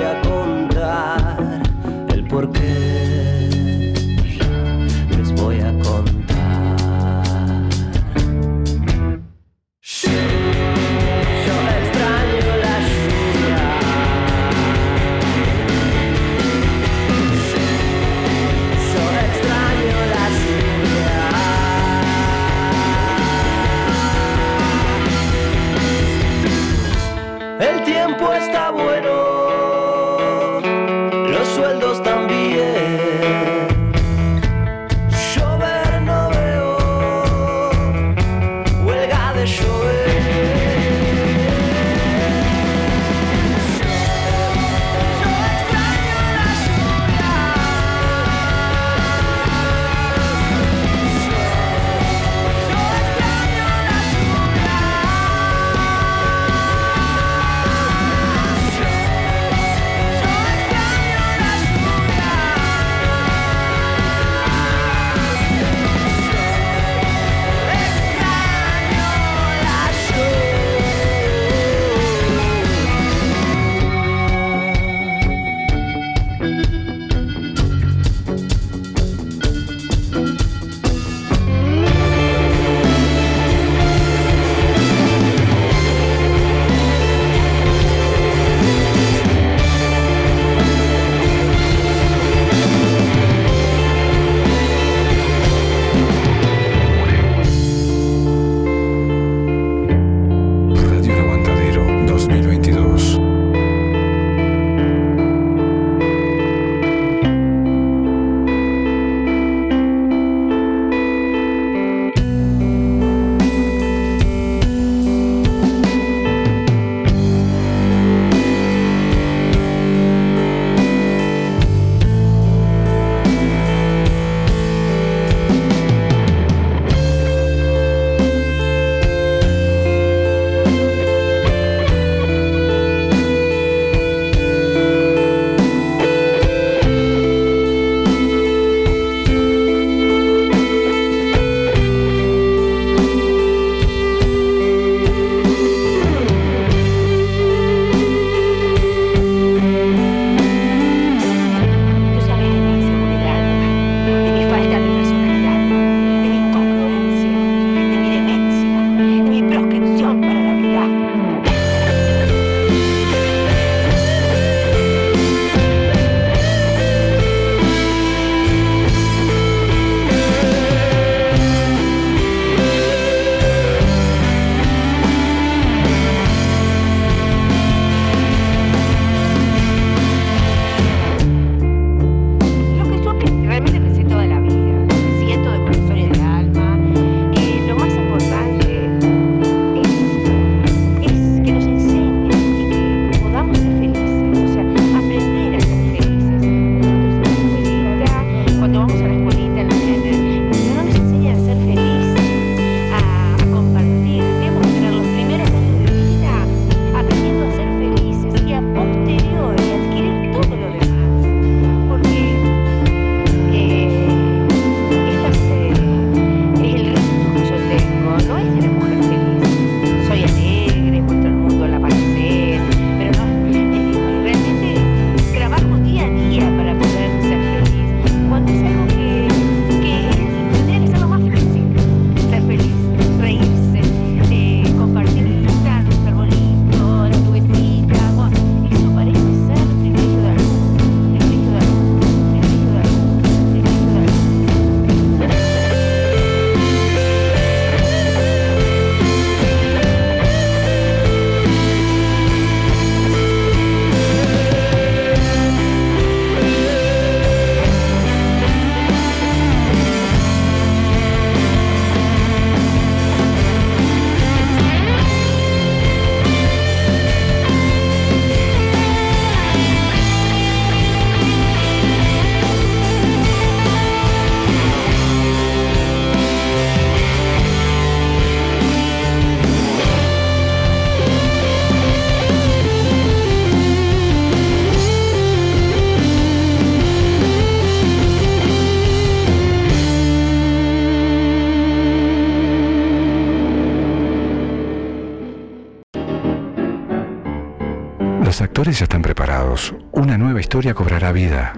vida.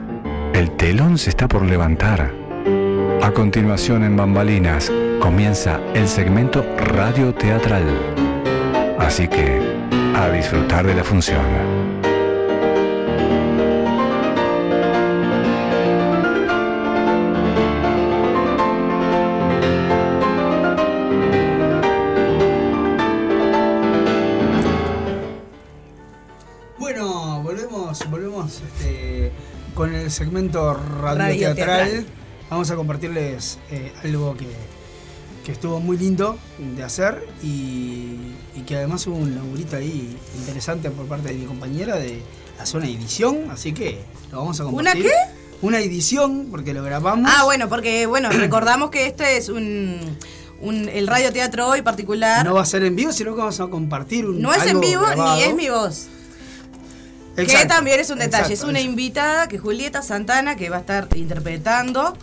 El telón se está por levantar. A continuación en Bambalinas comienza el segmento radio teatral. Así que, a disfrutar de la función. Segmento radio, Radio. Vamos a compartirles eh, algo que, que estuvo muy lindo de hacer y, y que además hubo un laburito ahí interesante por parte de mi compañera de hacer una edición, así que lo vamos a ¿Una compartir. qué? Una edición, porque lo grabamos. Ah, bueno, porque bueno, recordamos que este es un, un- el radioteatro hoy particular. No va a ser en vivo, sino que vamos a compartir un No es en vivo grabado. ni es mi voz. Que también es un detalle. exacto, es una invitada que Julieta Santana que va a estar interpretando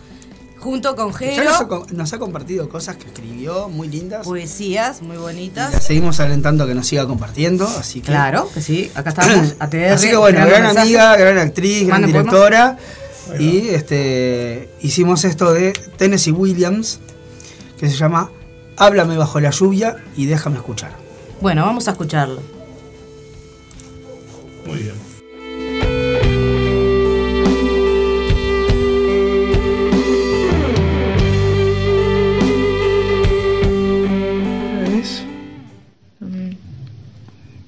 junto con Ya Jero. nos, ha, nos ha compartido cosas que escribió muy lindas. Poesías muy Y la bonitas. seguimos alentando a que nos siga compartiendo, así que. Claro, que sí. Acá estamos. ATR, Así que bueno, gran amiga, gran actriz, gran directora. Y este hicimos esto de Tennessee Williams, que se llama Háblame bajo la lluvia y déjame escuchar. Bueno, vamos a escucharlo. Muy bien.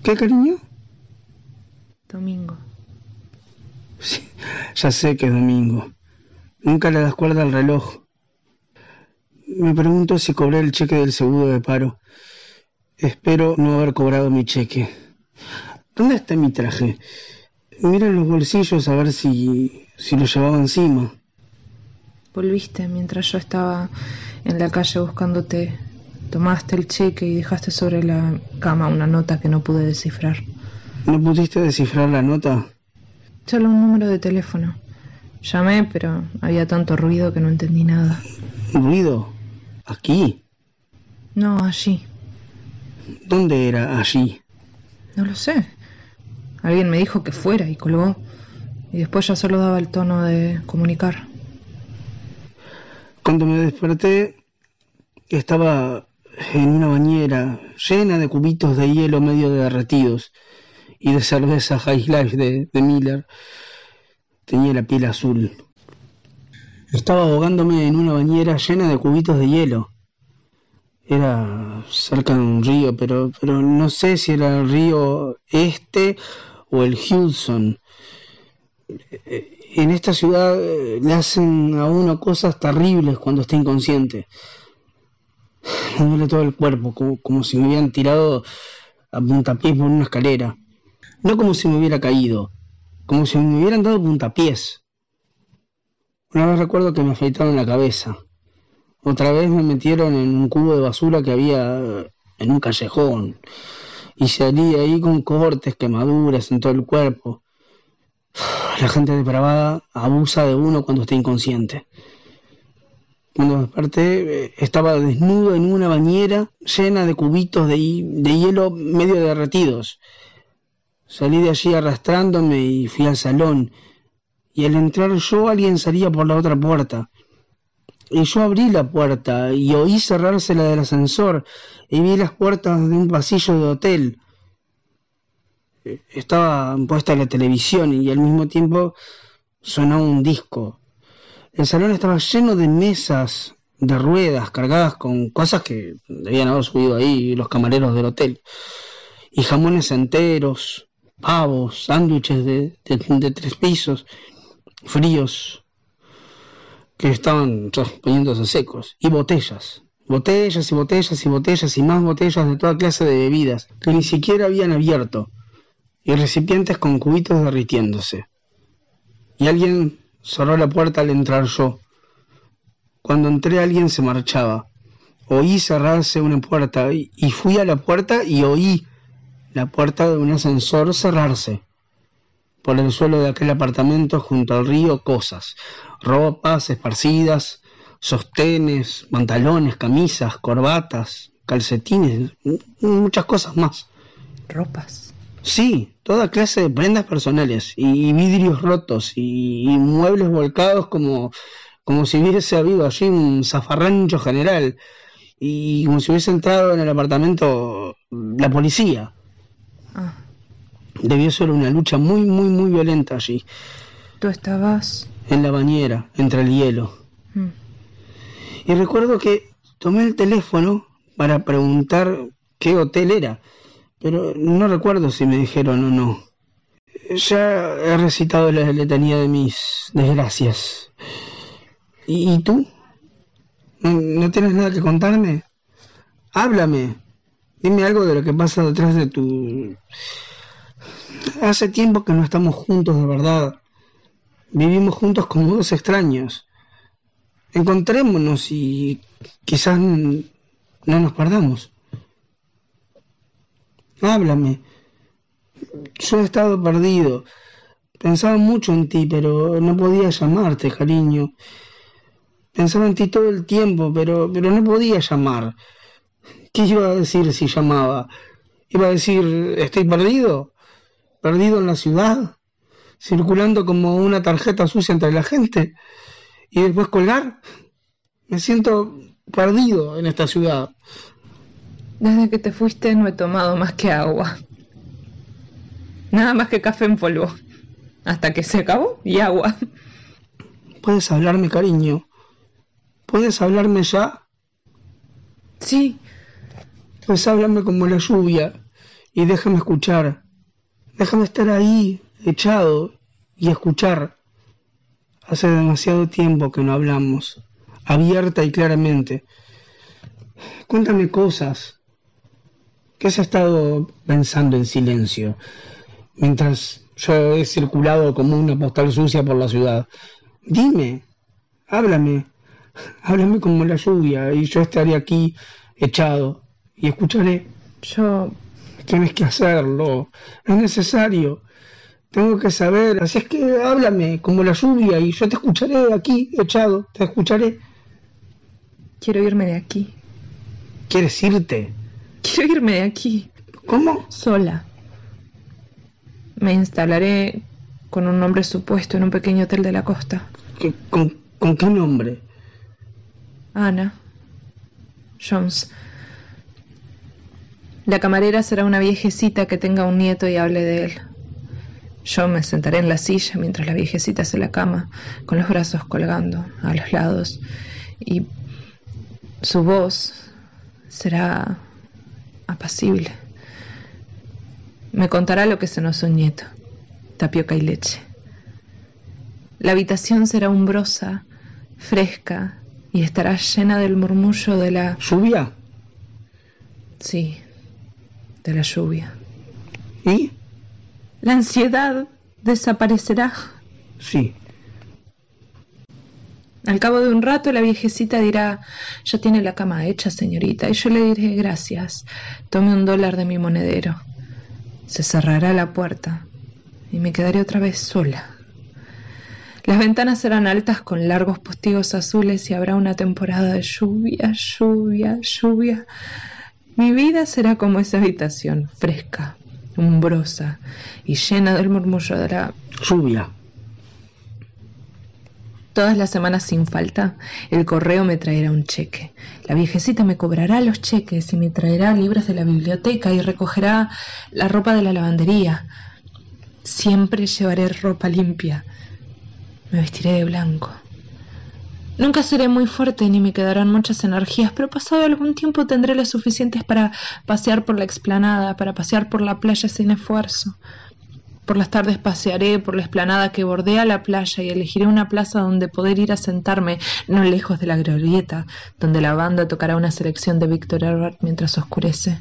¿Qué cariño? Domingo. Sí, ya sé que es domingo. Nunca le das cuerda al reloj. Me pregunto si cobré el cheque del seguro de paro. Espero no haber cobrado mi cheque. ¿Dónde está mi traje? Mira en los bolsillos a ver si, si lo llevaba encima. Volviste mientras yo estaba en la calle buscándote. Tomaste el cheque y dejaste sobre la cama una nota que no pude descifrar. ¿No pudiste descifrar la nota? Solo un número de teléfono. Llamé, pero había tanto ruido que no entendí nada. ¿Ruido? ¿Aquí? No, allí. ¿Dónde era allí? No lo sé. Alguien me dijo que fuera y colgó. Y después ya solo daba el tono de comunicar. Cuando me desperté, estaba en una bañera llena de cubitos de hielo medio derretidos y de cerveza High Life de, de Miller. Tenía la piel azul. Estaba ahogándome en una bañera llena de cubitos de hielo. Era cerca de un río, pero, pero no sé si era el río este o el Hudson. Eh, En esta ciudad eh, le hacen a uno cosas terribles cuando está inconsciente. Me duele todo el cuerpo, como, como si me hubieran tirado a puntapiés por una escalera. No como si me hubiera caído, como si me hubieran dado puntapiés. Una vez recuerdo que me afeitaron la cabeza. Otra vez me metieron en un cubo de basura que había eh, en un callejón. Y salí de ahí con cortes, quemaduras en todo el cuerpo. La gente depravada abusa de uno cuando está inconsciente. Cuando desperté, eh, estaba desnudo en una bañera llena de cubitos de, de hielo medio derretidos. Salí de allí arrastrándome y fui al salón. Y al entrar yo, alguien salía por la otra puerta. Y yo abrí la puerta y oí cerrarse la del ascensor y vi las puertas de un pasillo de hotel. Eh, Estaba puesta la televisión y al mismo tiempo sonaba un disco. El salón estaba lleno de mesas de ruedas cargadas con cosas que debían haber subido ahí los camareros del hotel. Y jamones enteros, pavos, sándwiches de, de- de tres pisos, fríos, que estaban poniéndose secos. Y botellas. Botellas y botellas y botellas y más botellas de toda clase de bebidas que ni siquiera habían abierto. Y recipientes con cubitos derritiéndose. Y alguien cerró la puerta al entrar yo. Cuando entré alguien se marchaba. Oí cerrarse una puerta y fui a la puerta y oí la puerta de un ascensor cerrarse. Por el suelo de aquel apartamento junto al río cosas, ropas esparcidas, sostenes, pantalones, camisas, corbatas, calcetines, m- muchas cosas más. Ropas. Sí, toda clase de prendas personales y vidrios rotos y, y muebles volcados como, como si hubiese habido allí un zafarrancho general y como si hubiese entrado en el apartamento la policía. Ah. Debió ser una lucha muy, muy, muy violenta allí, Tú estabas... en la bañera, entre el hielo. Mm. Y recuerdo que tomé el teléfono para preguntar qué hotel era, pero no recuerdo si me dijeron o no. Ya he recitado la letanía de mis desgracias. ¿Y, tú? ¿No, no tienes nada que contarme? Háblame. Dime algo de lo que pasa detrás de tu... Hace tiempo que no estamos juntos de verdad. Vivimos juntos como dos extraños. Encontrémonos y quizás no nos perdamos. Háblame. Yo he estado perdido. Pensaba mucho en ti, pero no podía llamarte, cariño. Pensaba en ti todo el tiempo, pero, pero no podía llamar. ¿Qué iba a decir si llamaba? ¿Iba a decir, estoy perdido? ¿Perdido en la ciudad? ¿Circulando como una tarjeta sucia entre la gente? ¿Y después colgar? Me siento perdido en esta ciudad. Desde que te fuiste no he tomado más que agua. Nada más que café en polvo. Hasta que se acabó y agua. ¿Puedes hablarme, cariño? ¿Puedes hablarme ya? Sí. Pues háblame como la lluvia y déjame escuchar. Déjame estar ahí, echado, y escuchar. Hace demasiado tiempo que no hablamos, abierta y claramente. Cuéntame cosas. ¿Qué has estado pensando en silencio? Mientras yo he circulado como una postal sucia por la ciudad. Dime, háblame, háblame como la lluvia y yo estaré aquí echado y escucharé. Yo... Tienes que hacerlo, es necesario. Tengo que saber, así es que háblame como la lluvia y yo te escucharé aquí, echado, te escucharé. Quiero irme de aquí. ¿Quieres irte? Quiero irme de aquí. ¿Cómo? Sola. Me instalaré con un nombre supuesto en un pequeño hotel de la costa. ¿Qué- con, ¿Con qué nombre? Ana. Jones. La camarera será una viejecita que tenga un nieto y hable de él. Yo me sentaré en la silla mientras la viejecita hace la cama, con los brazos colgando a los lados, y su voz será apacible. Me contará lo que se nos un nieto, tapioca y leche. La habitación será umbrosa, fresca, y estará llena del murmullo de la... ¿Lluvia? Sí, de la lluvia. ¿Y? La ansiedad desaparecerá. Sí. Al cabo de un rato la viejecita dirá, ya tiene la cama hecha, señorita, y yo le diré gracias. Tome un dólar de mi monedero. Se cerrará la puerta y me quedaré otra vez sola. Las ventanas serán altas con largos postigos azules y habrá una temporada de lluvia, lluvia, lluvia. Mi vida será como esa habitación, fresca, umbrosa y llena del murmullo de la lluvia. Todas las semanas sin falta, el correo me traerá un cheque. La viejecita me cobrará los cheques y me traerá libros de la biblioteca y recogerá la ropa de la lavandería. Siempre llevaré ropa limpia. Me vestiré de blanco. Nunca seré muy fuerte ni me quedarán muchas energías, pero pasado algún tiempo tendré lo suficientes para pasear por la explanada, para pasear por la playa sin esfuerzo. Por las tardes pasearé por la explanada que bordea la playa y elegiré una plaza donde poder ir a sentarme, no lejos de la glorieta, donde la banda tocará una selección de Víctor Herbert mientras oscurece.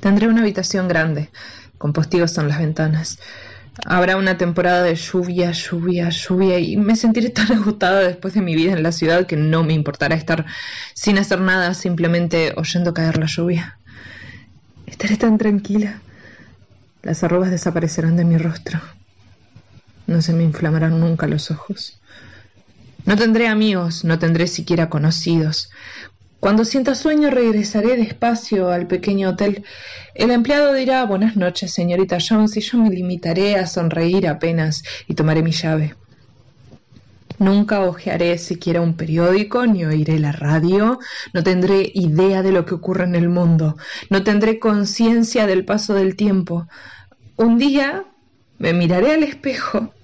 Tendré una habitación grande, con postigos en las ventanas. Habrá una temporada de lluvia, lluvia, lluvia y me sentiré tan agotada después de mi vida en la ciudad que no me importará estar sin hacer nada, simplemente oyendo caer la lluvia. Estaré tan tranquila. Las arrugas desaparecerán de mi rostro. No se me inflamarán nunca los ojos. No tendré amigos, no tendré siquiera conocidos. Cuando sienta sueño regresaré despacio al pequeño hotel. El empleado dirá buenas noches, señorita Jones, y yo me limitaré a sonreír apenas y tomaré mi llave. Nunca hojearé siquiera un periódico, ni oiré la radio, no tendré idea de lo que ocurre en el mundo, no tendré conciencia del paso del tiempo. Un día me miraré al espejo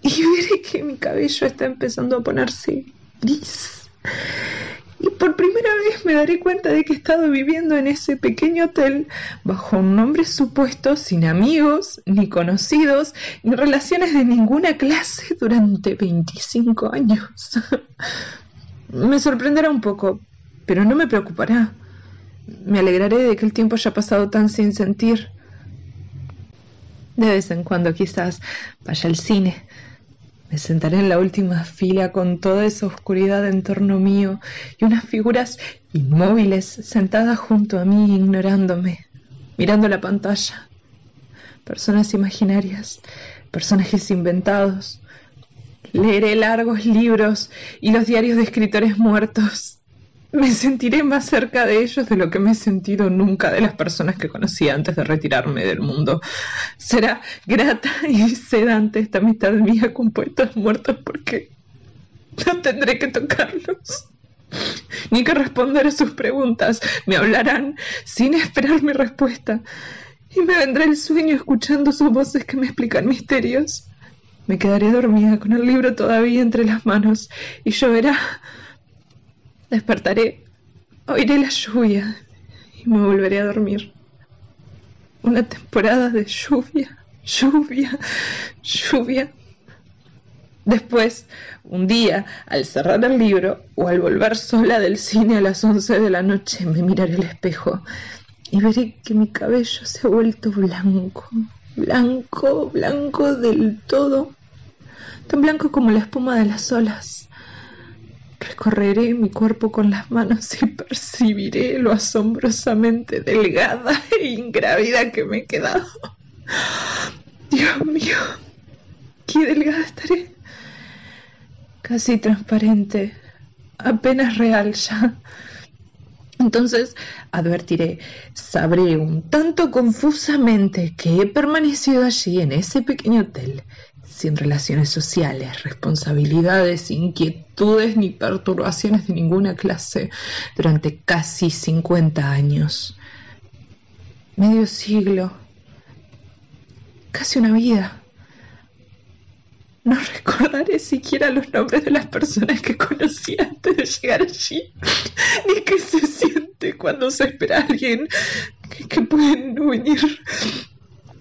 y veré que mi cabello está empezando a ponerse gris. Y por primera vez me daré cuenta de que he estado viviendo en ese pequeño hotel bajo un nombre supuesto, sin amigos, ni conocidos, ni relaciones de ninguna clase durante 25 años. me sorprenderá un poco, pero no me preocupará. Me alegraré de que el tiempo haya pasado tan sin sentir. De vez en cuando quizás vaya al cine. Me sentaré en la última fila con toda esa oscuridad en torno mío y unas figuras inmóviles sentadas junto a mí ignorándome, mirando la pantalla. Personas imaginarias, personajes inventados. Leeré largos libros y los diarios de escritores muertos. Me sentiré más cerca de ellos de lo que me he sentido nunca de las personas que conocí antes de retirarme del mundo. Será grata y sedante esta mitad mía con poetas muertos porque no tendré que tocarlos ni que responder a sus preguntas. Me hablarán sin esperar mi respuesta y me vendrá el sueño escuchando sus voces que me explican misterios. Me quedaré dormida con el libro todavía entre las manos y lloverá Despertaré, oiré la lluvia y me volveré a dormir. Una temporada de lluvia, lluvia, lluvia. Después, un día, al cerrar el libro o al volver sola del cine a las once de la noche, me miraré al espejo y veré que mi cabello se ha vuelto blanco, blanco, blanco del todo, tan blanco como la espuma de las olas. Recorreré mi cuerpo con las manos y percibiré lo asombrosamente delgada e ingrávida que me he quedado. Dios mío, qué delgada estaré. Casi transparente, apenas real ya. Entonces advertiré, sabré un tanto confusamente que he permanecido allí en ese pequeño hotel sin relaciones sociales, responsabilidades, inquietudes ni perturbaciones de ninguna clase durante casi 50 años. Medio siglo, casi una vida. No recordaré siquiera los nombres de las personas que conocí antes de llegar allí, ni qué se siente cuando se espera a alguien que, que puede no venir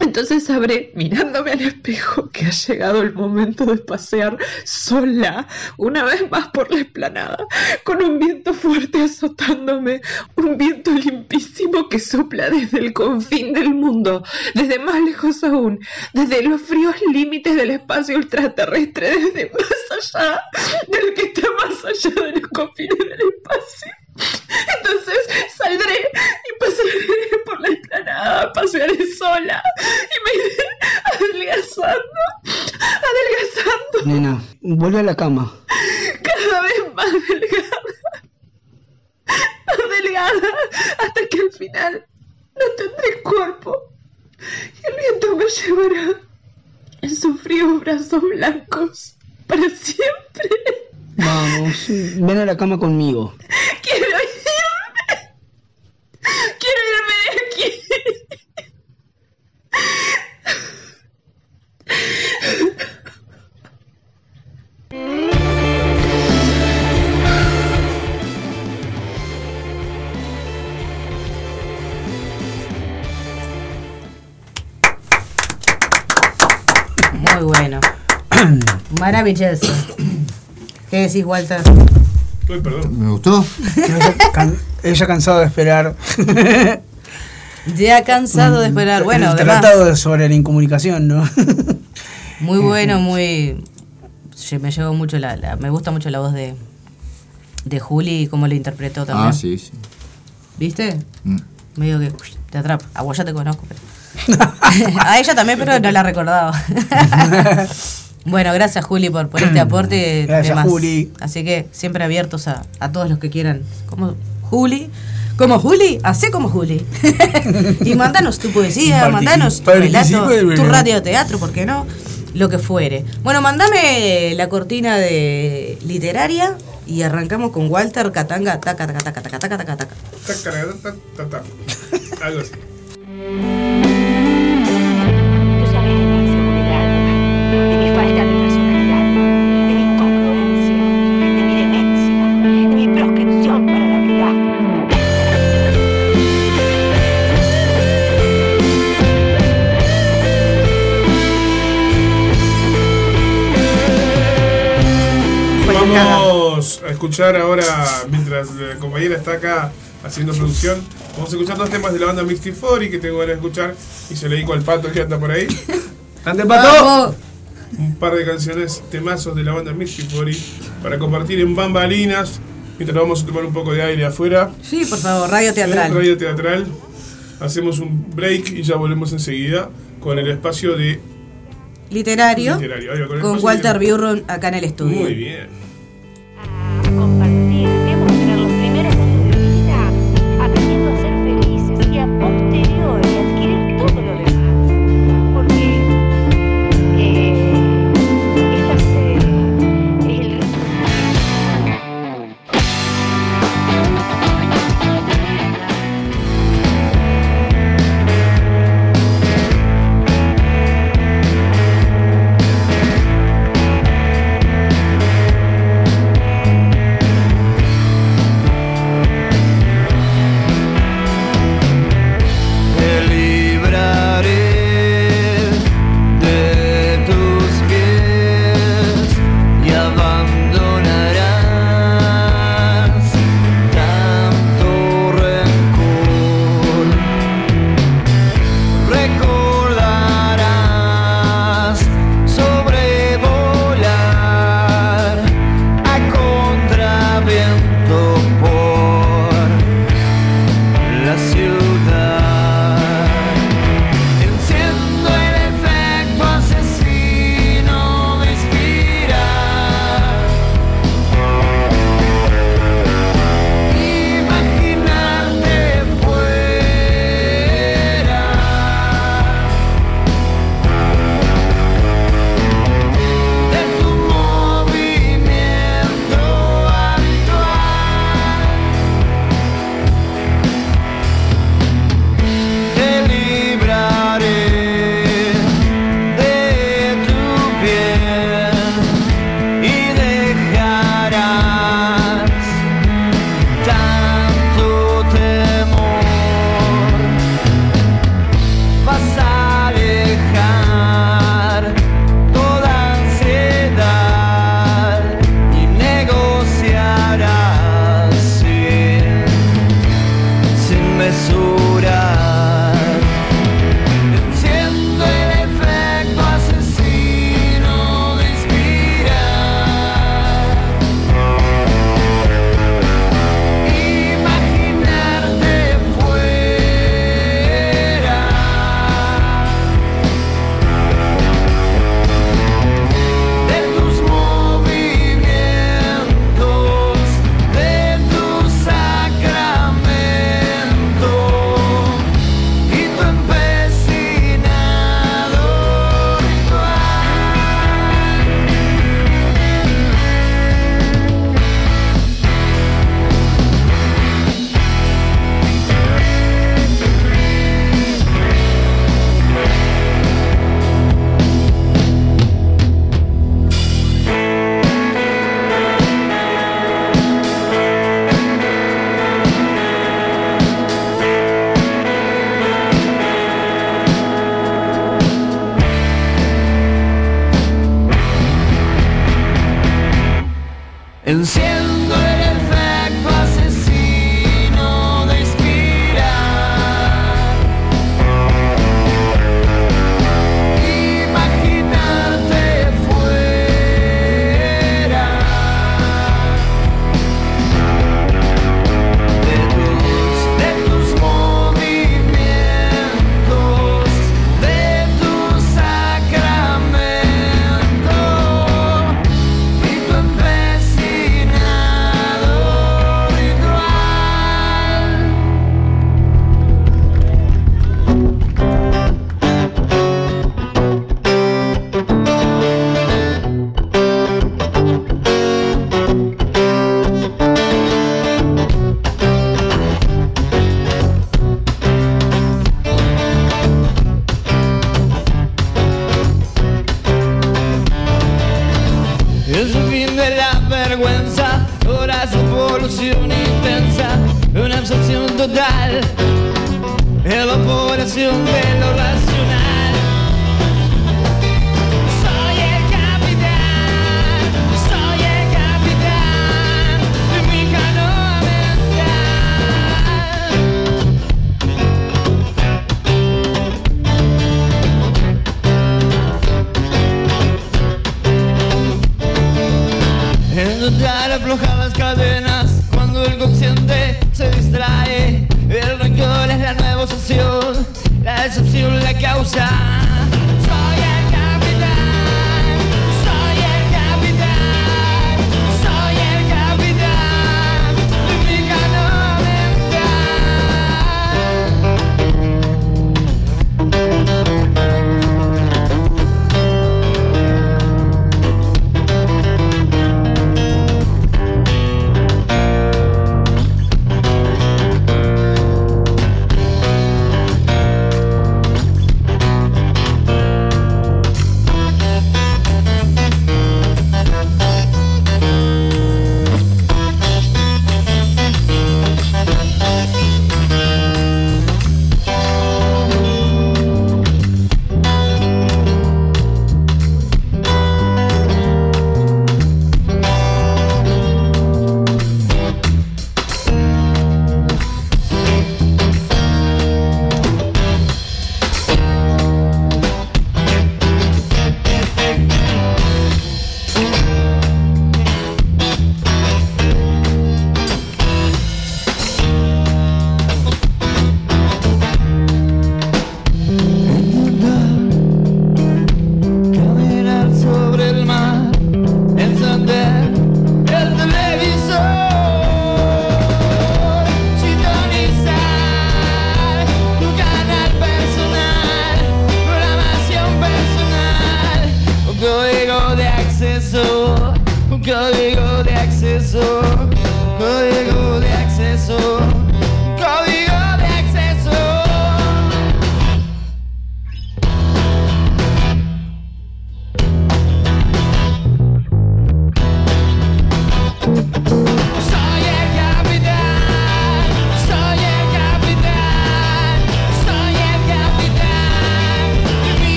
entonces sabré, mirándome al espejo, que ha llegado el momento de pasear sola, una vez más por la esplanada, con un viento fuerte azotándome, un viento limpísimo que sopla desde el confín del mundo, desde más lejos aún, desde los fríos límites del espacio ultraterrestre, desde más allá del que está más allá de los confines del espacio. Entonces saldré y pasaré por la esplanada, pasearé sola y me iré adelgazando, adelgazando. Nena, vuelve a la cama. Cada vez más delgada, más delgada, hasta que al final no tendré cuerpo y el viento me llevará en sus fríos brazos blancos para siempre. Vamos, ven a la cama conmigo. Quiero irme. Quiero irme de aquí. Muy bueno. Maravilloso. ¿Qué decís, Walter? Uy, perdón. ¿Me gustó? Ella, can- ella cansado de esperar. Ya cansado de esperar. Bueno, el además, tratado sobre la incomunicación, ¿no? muy bueno, muy. se Me llegó mucho la, la- Me gusta mucho la voz de. De Juli y cómo lo interpretó también. Ah, sí, sí. ¿Viste? Mm. Medio que uy, te atrapa. A vos ya te conozco. pero- a ella también, pero no la recordaba. Bueno, gracias Juli por, por este aporte. Gracias, demás. Juli. Así que siempre abiertos a, a todos los que quieran. ¿Cómo? Juli. Como Juli, hace como Juli. y mandanos tu poesía, Partici- mandanos tu relato, tu radioteatro, ¿por qué no? Lo que fuere. Bueno, mandame la cortina de literaria y arrancamos con Walter Katanga, taca, taca, taca, taca, taca, taca, taca. Taca, ta, ta, ta, ta. Algo así. Escuchar ahora, mientras la compañera está acá haciendo producción, vamos a escuchar dos temas de la banda Mixtifori que tengo ganas de escuchar y se le dedico al pato que anda por ahí. ¡Ande, Pato! Un par de canciones, temazos de la banda Mixtifori para compartir en bambalinas mientras vamos a tomar un poco de aire afuera. Sí, por favor, radio teatral. Radio Teatral. Hacemos un break y ya volvemos enseguida con el espacio de Literario, literario. Con espacio Walter. Biurron acá en el estudio. Muy bien.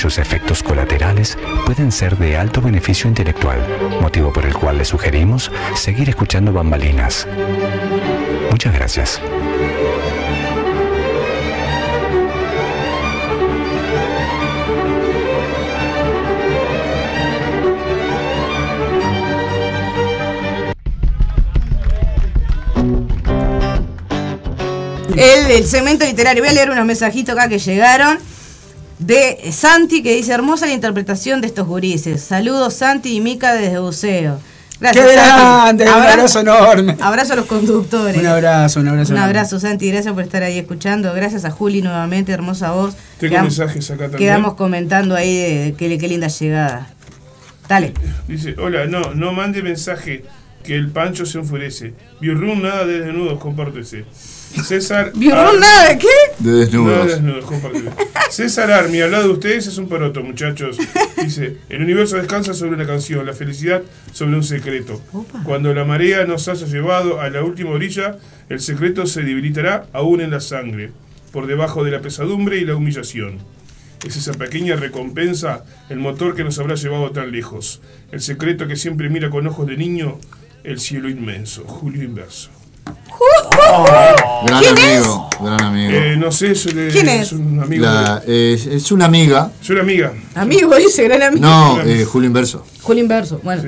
cuyos efectos colaterales pueden ser de alto beneficio intelectual, motivo por el cual le sugerimos seguir escuchando bambalinas. Muchas gracias. El, el segmento literario. Voy a leer unos mensajitos acá que llegaron de Santi que dice hermosa la interpretación de estos gurises. Saludos Santi y Mica desde Buceo. Gracias. Qué grande, abrazo, un abrazo enorme. Abrazo a los conductores. Un abrazo, un abrazo. Un abrazo. Santi, gracias por estar ahí escuchando. Gracias a Juli nuevamente, hermosa voz. Tengo quedamos, mensajes acá también. Quedamos comentando ahí qué, linda llegada. Dale. Dice, hola, no, no mande mensaje que el Pancho se enfurece. Biurrum nada de desnudos, compártese. César. ¿Biurrum Ar- nada de qué? De desnudos. Nada de desnudos, compártese. César Armi, al lado de ustedes es un poroto, muchachos. Dice, el universo descansa sobre una canción, la felicidad sobre un secreto. Cuando la marea nos haya llevado a la última orilla, el secreto se debilitará aún en la sangre, por debajo de la pesadumbre y la humillación. Es esa pequeña recompensa el motor que nos habrá llevado tan lejos. El secreto que siempre mira con ojos de niño, el cielo inmenso. Julio Inverso. Gran ¿Quién amigo, gran amigo. Eh, no sé, es, un- ¿Quién es es? un amigo. La- es, es una amiga. Es una amiga. Amigo, dice, gran amigo. No, eh, Julio Inverso. Julio Inverso. Bueno.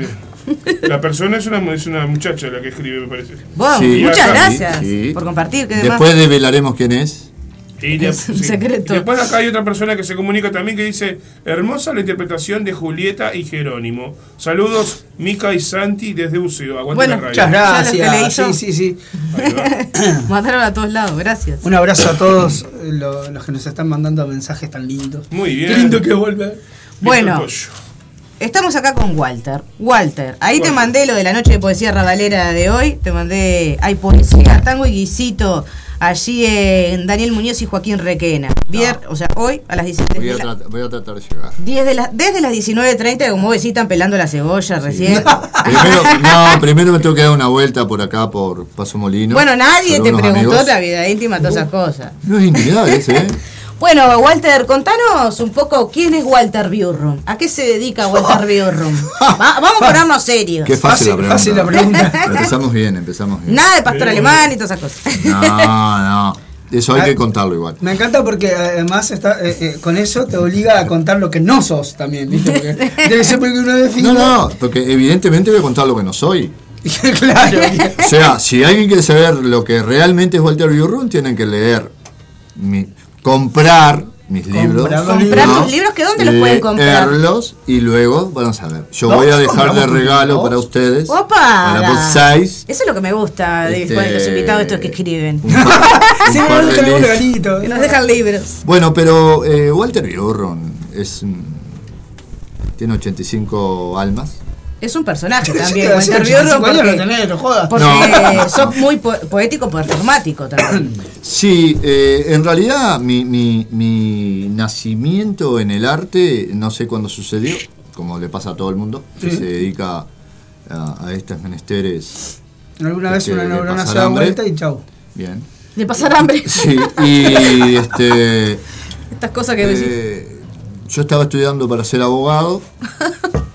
La persona es una, es una muchacha la que escribe, me parece. Bueno, Sí, muchas acá- gracias sí. por compartir. ¿qué demás? Después develaremos quién es. Y de- Es un sí. secreto. Después acá hay otra persona que se comunica también que dice, hermosa la interpretación de Julieta y Jerónimo. Saludos, Mica y Santi desde Buceo. Aguante Bueno, la radio. Muchas gracias. Sí, sí, sí. Mataron a todos lados, gracias. Un abrazo a todos eh, lo- los que nos están mandando mensajes tan lindos. Muy bien. Qué lindo que vuelve. Bueno. Estamos acá con Walter. Walter, ahí te mandé lo de la noche de poesía rabalera de hoy. Te mandé Hay poesía, tango y guisito. Allí en Daniel Muñoz y Joaquín Requena. Vier, o sea, hoy a las 17 Voy a, la- tratar, voy a tratar de llegar. 10 de la- desde las 19.30, como ves, sí, están pelando la cebolla recién. Primero, no, primero me tengo que dar una vuelta por acá, por Paso Molino. bueno, nadie te preguntó amigos. la vida íntima, todas esas cosas. No es intimidad ¿eh? Bueno, Walter, contanos un poco quién es Walter Biurrum. ¿A qué se dedica Walter Biurrum? Va- vamos a ponernos serios. Qué fácil, la pregunta. fácil la pregunta. empezamos bien, empezamos bien. Nada de pastor alemán y todas esas cosas. No, no. Eso hay que contarlo igual. Me encanta porque además está, eh, eh, con eso te obliga a contar lo que no sos también, ¿viste? Porque debe ser porque uno define. No, no, porque evidentemente voy a contar lo que no soy. claro. O sea, si alguien quiere saber lo que realmente es Walter Biurrun, tienen que leer, mi- comprar mis libros. Comprar tus libros, ¿que dónde los pueden comprar? Leerlos y luego, vamos a ver. Yo voy a dejar de ¿Compramos regalo para ustedes. ¡Opa! Para vos seis. Eso es lo que me gusta de Este, de los invitados estos que escriben. Un par, un Sí, par de un regalito. Que nos dejan libros. Bueno, pero eh, Walter Biurrun es un- tiene 85 almas. Es un personaje también, Sí, Walter sí, Biurrum, 85 años porque, tenés, no jodas. porque No. sos muy po- poético performático también. Sí, eh, en realidad mi, mi- mi nacimiento en el arte no sé cuándo sucedió, como le pasa a todo el mundo, que Sí. se dedica a, a estos menesteres. Alguna vez este, una neurona se da vuelta y chau. Bien. De pasar hambre. Sí, y este, Estas cosas que decís. eh, yo estaba estudiando para ser abogado.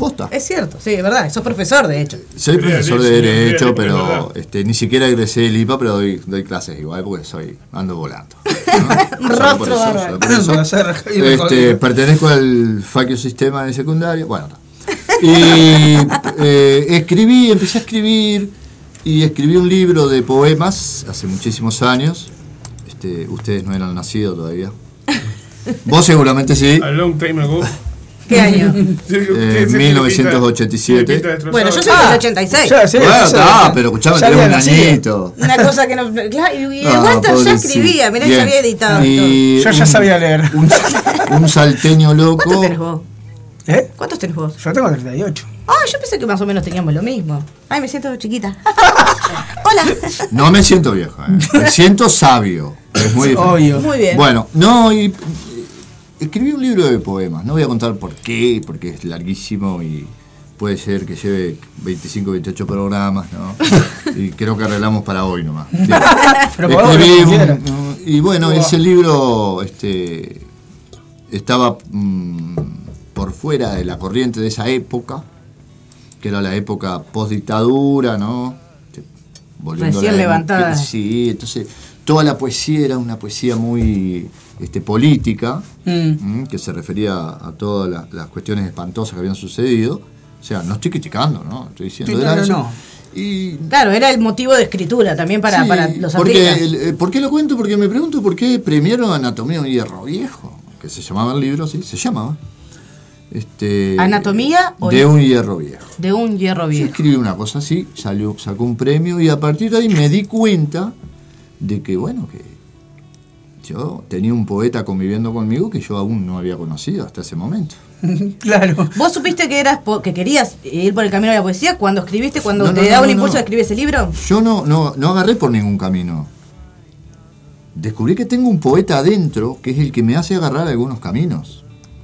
Posta. Es cierto, sí, es verdad. Sos profesor, de hecho. Soy profesor de Derecho, pero este, ni siquiera egresé del IPA, pero doy, doy clases igual porque soy ando volando. Rostro Este, pertenezco al faquio sistema de secundaria. Bueno, y eh, escribí, empecé a escribir y escribí un libro de poemas hace muchísimos años. Este, ustedes no eran nacidos todavía. Vos seguramente sí. A long time ago. ¿Qué año? Eh, 1987. Bueno, yo soy del 86. Ya, sí, bueno, está, pero escuchame, tenés un añito. Una cosa que no. claro, y el Ah, Walter ya escribía, mirá, ya había editado. y Yo ya un- sabía leer. Un, un salteño loco. ¿Cuántos tenés vos? ¿Eh? ¿Cuántos tenés vos? Yo tengo 38. Ah, yo pensé que más o menos teníamos lo mismo. Ay, me siento chiquita. Hola. No me siento viejo, eh. me siento sabio. Es muy. Obvio. Muy bien. Bueno, no, y escribí un libro de poemas. No voy a contar por qué, porque es larguísimo y puede ser que lleve 25, 28 programas, ¿no? Y creo que arreglamos para hoy nomás. Sí. Pero podemos Escribí un- y bueno, ese libro este, estaba mm, por fuera de la corriente de esa época, que era la época post-dictadura, ¿no? Este, volviendo a Recién la- levantada. Sí, entonces toda la poesía era una poesía muy este, política, Mm. que se refería a todas las, las cuestiones espantosas que habían sucedido. O sea, no estoy criticando, ¿no? Estoy diciendo Sí, era no. Y Claro, era el motivo de escritura también para, Sí, para los porque, el- eh, ¿Por qué lo cuento? Porque me pregunto por qué premiaron Anatomía de un Hierro Viejo, que se llamaba el libro, sí, se llamaba. Este, ¿Anatomía o de un hierro viejo. de un hierro Yo viejo? escribí una cosa así, salió, sacó un premio y a partir de ahí me di cuenta de que, bueno, que yo tenía un poeta conviviendo conmigo que yo aún no había conocido hasta ese momento. claro. ¿Vos supiste que eras po- que querías ir por el camino de la poesía cuando escribiste, cuando No, te no, daba un no, impulso no. a escribir ese libro? Yo no, no, no agarré por ningún camino. Descubrí que tengo un poeta adentro que es el que me hace agarrar algunos caminos.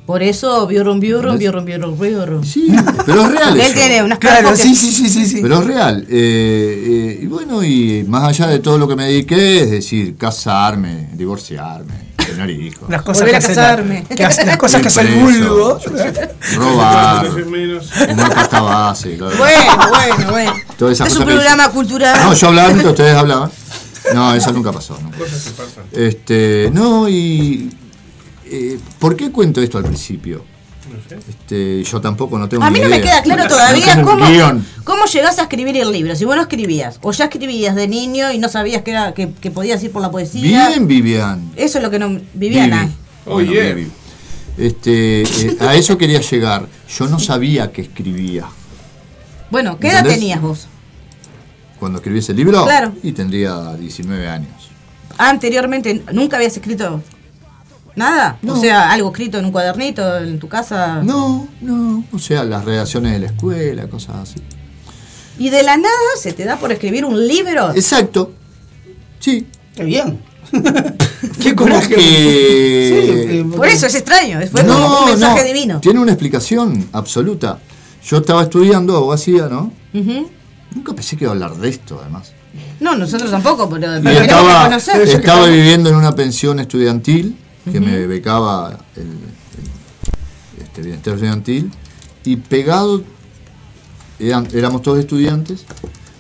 Por eso, biurrum, biurrum, biurrum, biurrum, biurrum. Sí, pero es real. Él tiene unas Claro, sí, sí, sí, sí, sí. Pero es real. Eh, eh, y bueno, y más allá de todo lo que me dediqué, es decir, casarme, divorciarme, tener hijos, Las cosas Volver que casarme. la- que hace- las cosas que hace el Preso, vulgo. robar, fumar pasta base. claro. Bueno, bueno, bueno. Es un programa cultural. No, yo hablaba mientras ustedes hablaban. No, eso nunca pasó. nunca. Cosas que pasan. Este, no, y. eh, ¿Por qué cuento esto al principio? No sé. Este, yo tampoco no tengo A mí no me queda claro todavía No cómo, cómo llegás a escribir el libro. Si vos no escribías, o ya escribías de niño y no sabías que, era, que, que podías ir por la poesía. Bien, Vivian. Eso es lo que no. Viviana. Vivi. Oh, Bueno, yeah. Vivi. Este, eh, a eso quería llegar. Yo no sabía que escribía. Bueno, ¿qué edad ¿Entendés? tenías vos? Cuando escribí ese libro, Claro. y tendría 19 años. Anteriormente, ¿nunca habías escrito nada? O sea, algo escrito en un cuadernito en tu casa. No, no. O sea, las redacciones de la escuela, cosas así. Y de la nada se te da por escribir un libro. Exacto. Sí. Qué bien. Qué coraje. que... Sí, Por eso es extraño, fue como un mensaje divino. Tiene una explicación absoluta. Yo estaba estudiando abogacía, ¿no? Ujú. Nunca pensé que iba a hablar de esto, además. No, nosotros tampoco, pero pero estaba, estaba viviendo en una pensión estudiantil que me becaba el, el- este bienestar estudiantil y pegado, eran- éramos todos estudiantes,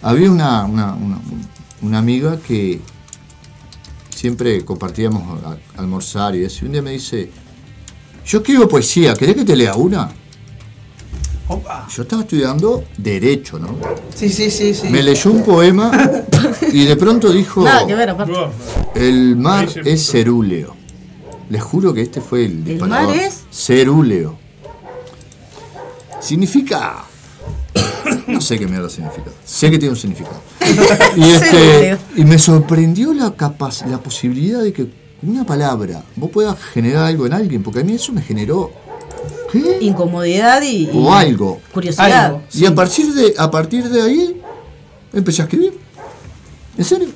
había una, una, una- una amiga que siempre compartíamos a- almorzar y eso. Y un día me dice, yo escribo poesía, ¿querés que te lea una? Opa. Yo estaba estudiando derecho, ¿no? Sí, sí, sí, sí. Me leyó un poema y de pronto dijo... Nada que ver, aparte. El mar es cerúleo. Les juro que este fue el disparador. mar es? Cerúleo. Significa... No sé qué mierda significa. Sé que tiene un significado. Y, este, y me sorprendió la, capaz, la posibilidad de que una palabra vos puedas generar algo en alguien, porque a mí eso me generó... ¿Qué? Incomodidad y, O algo. curiosidad. Algo. Y a partir, de, a partir de ahí empecé a escribir. ¿En serio?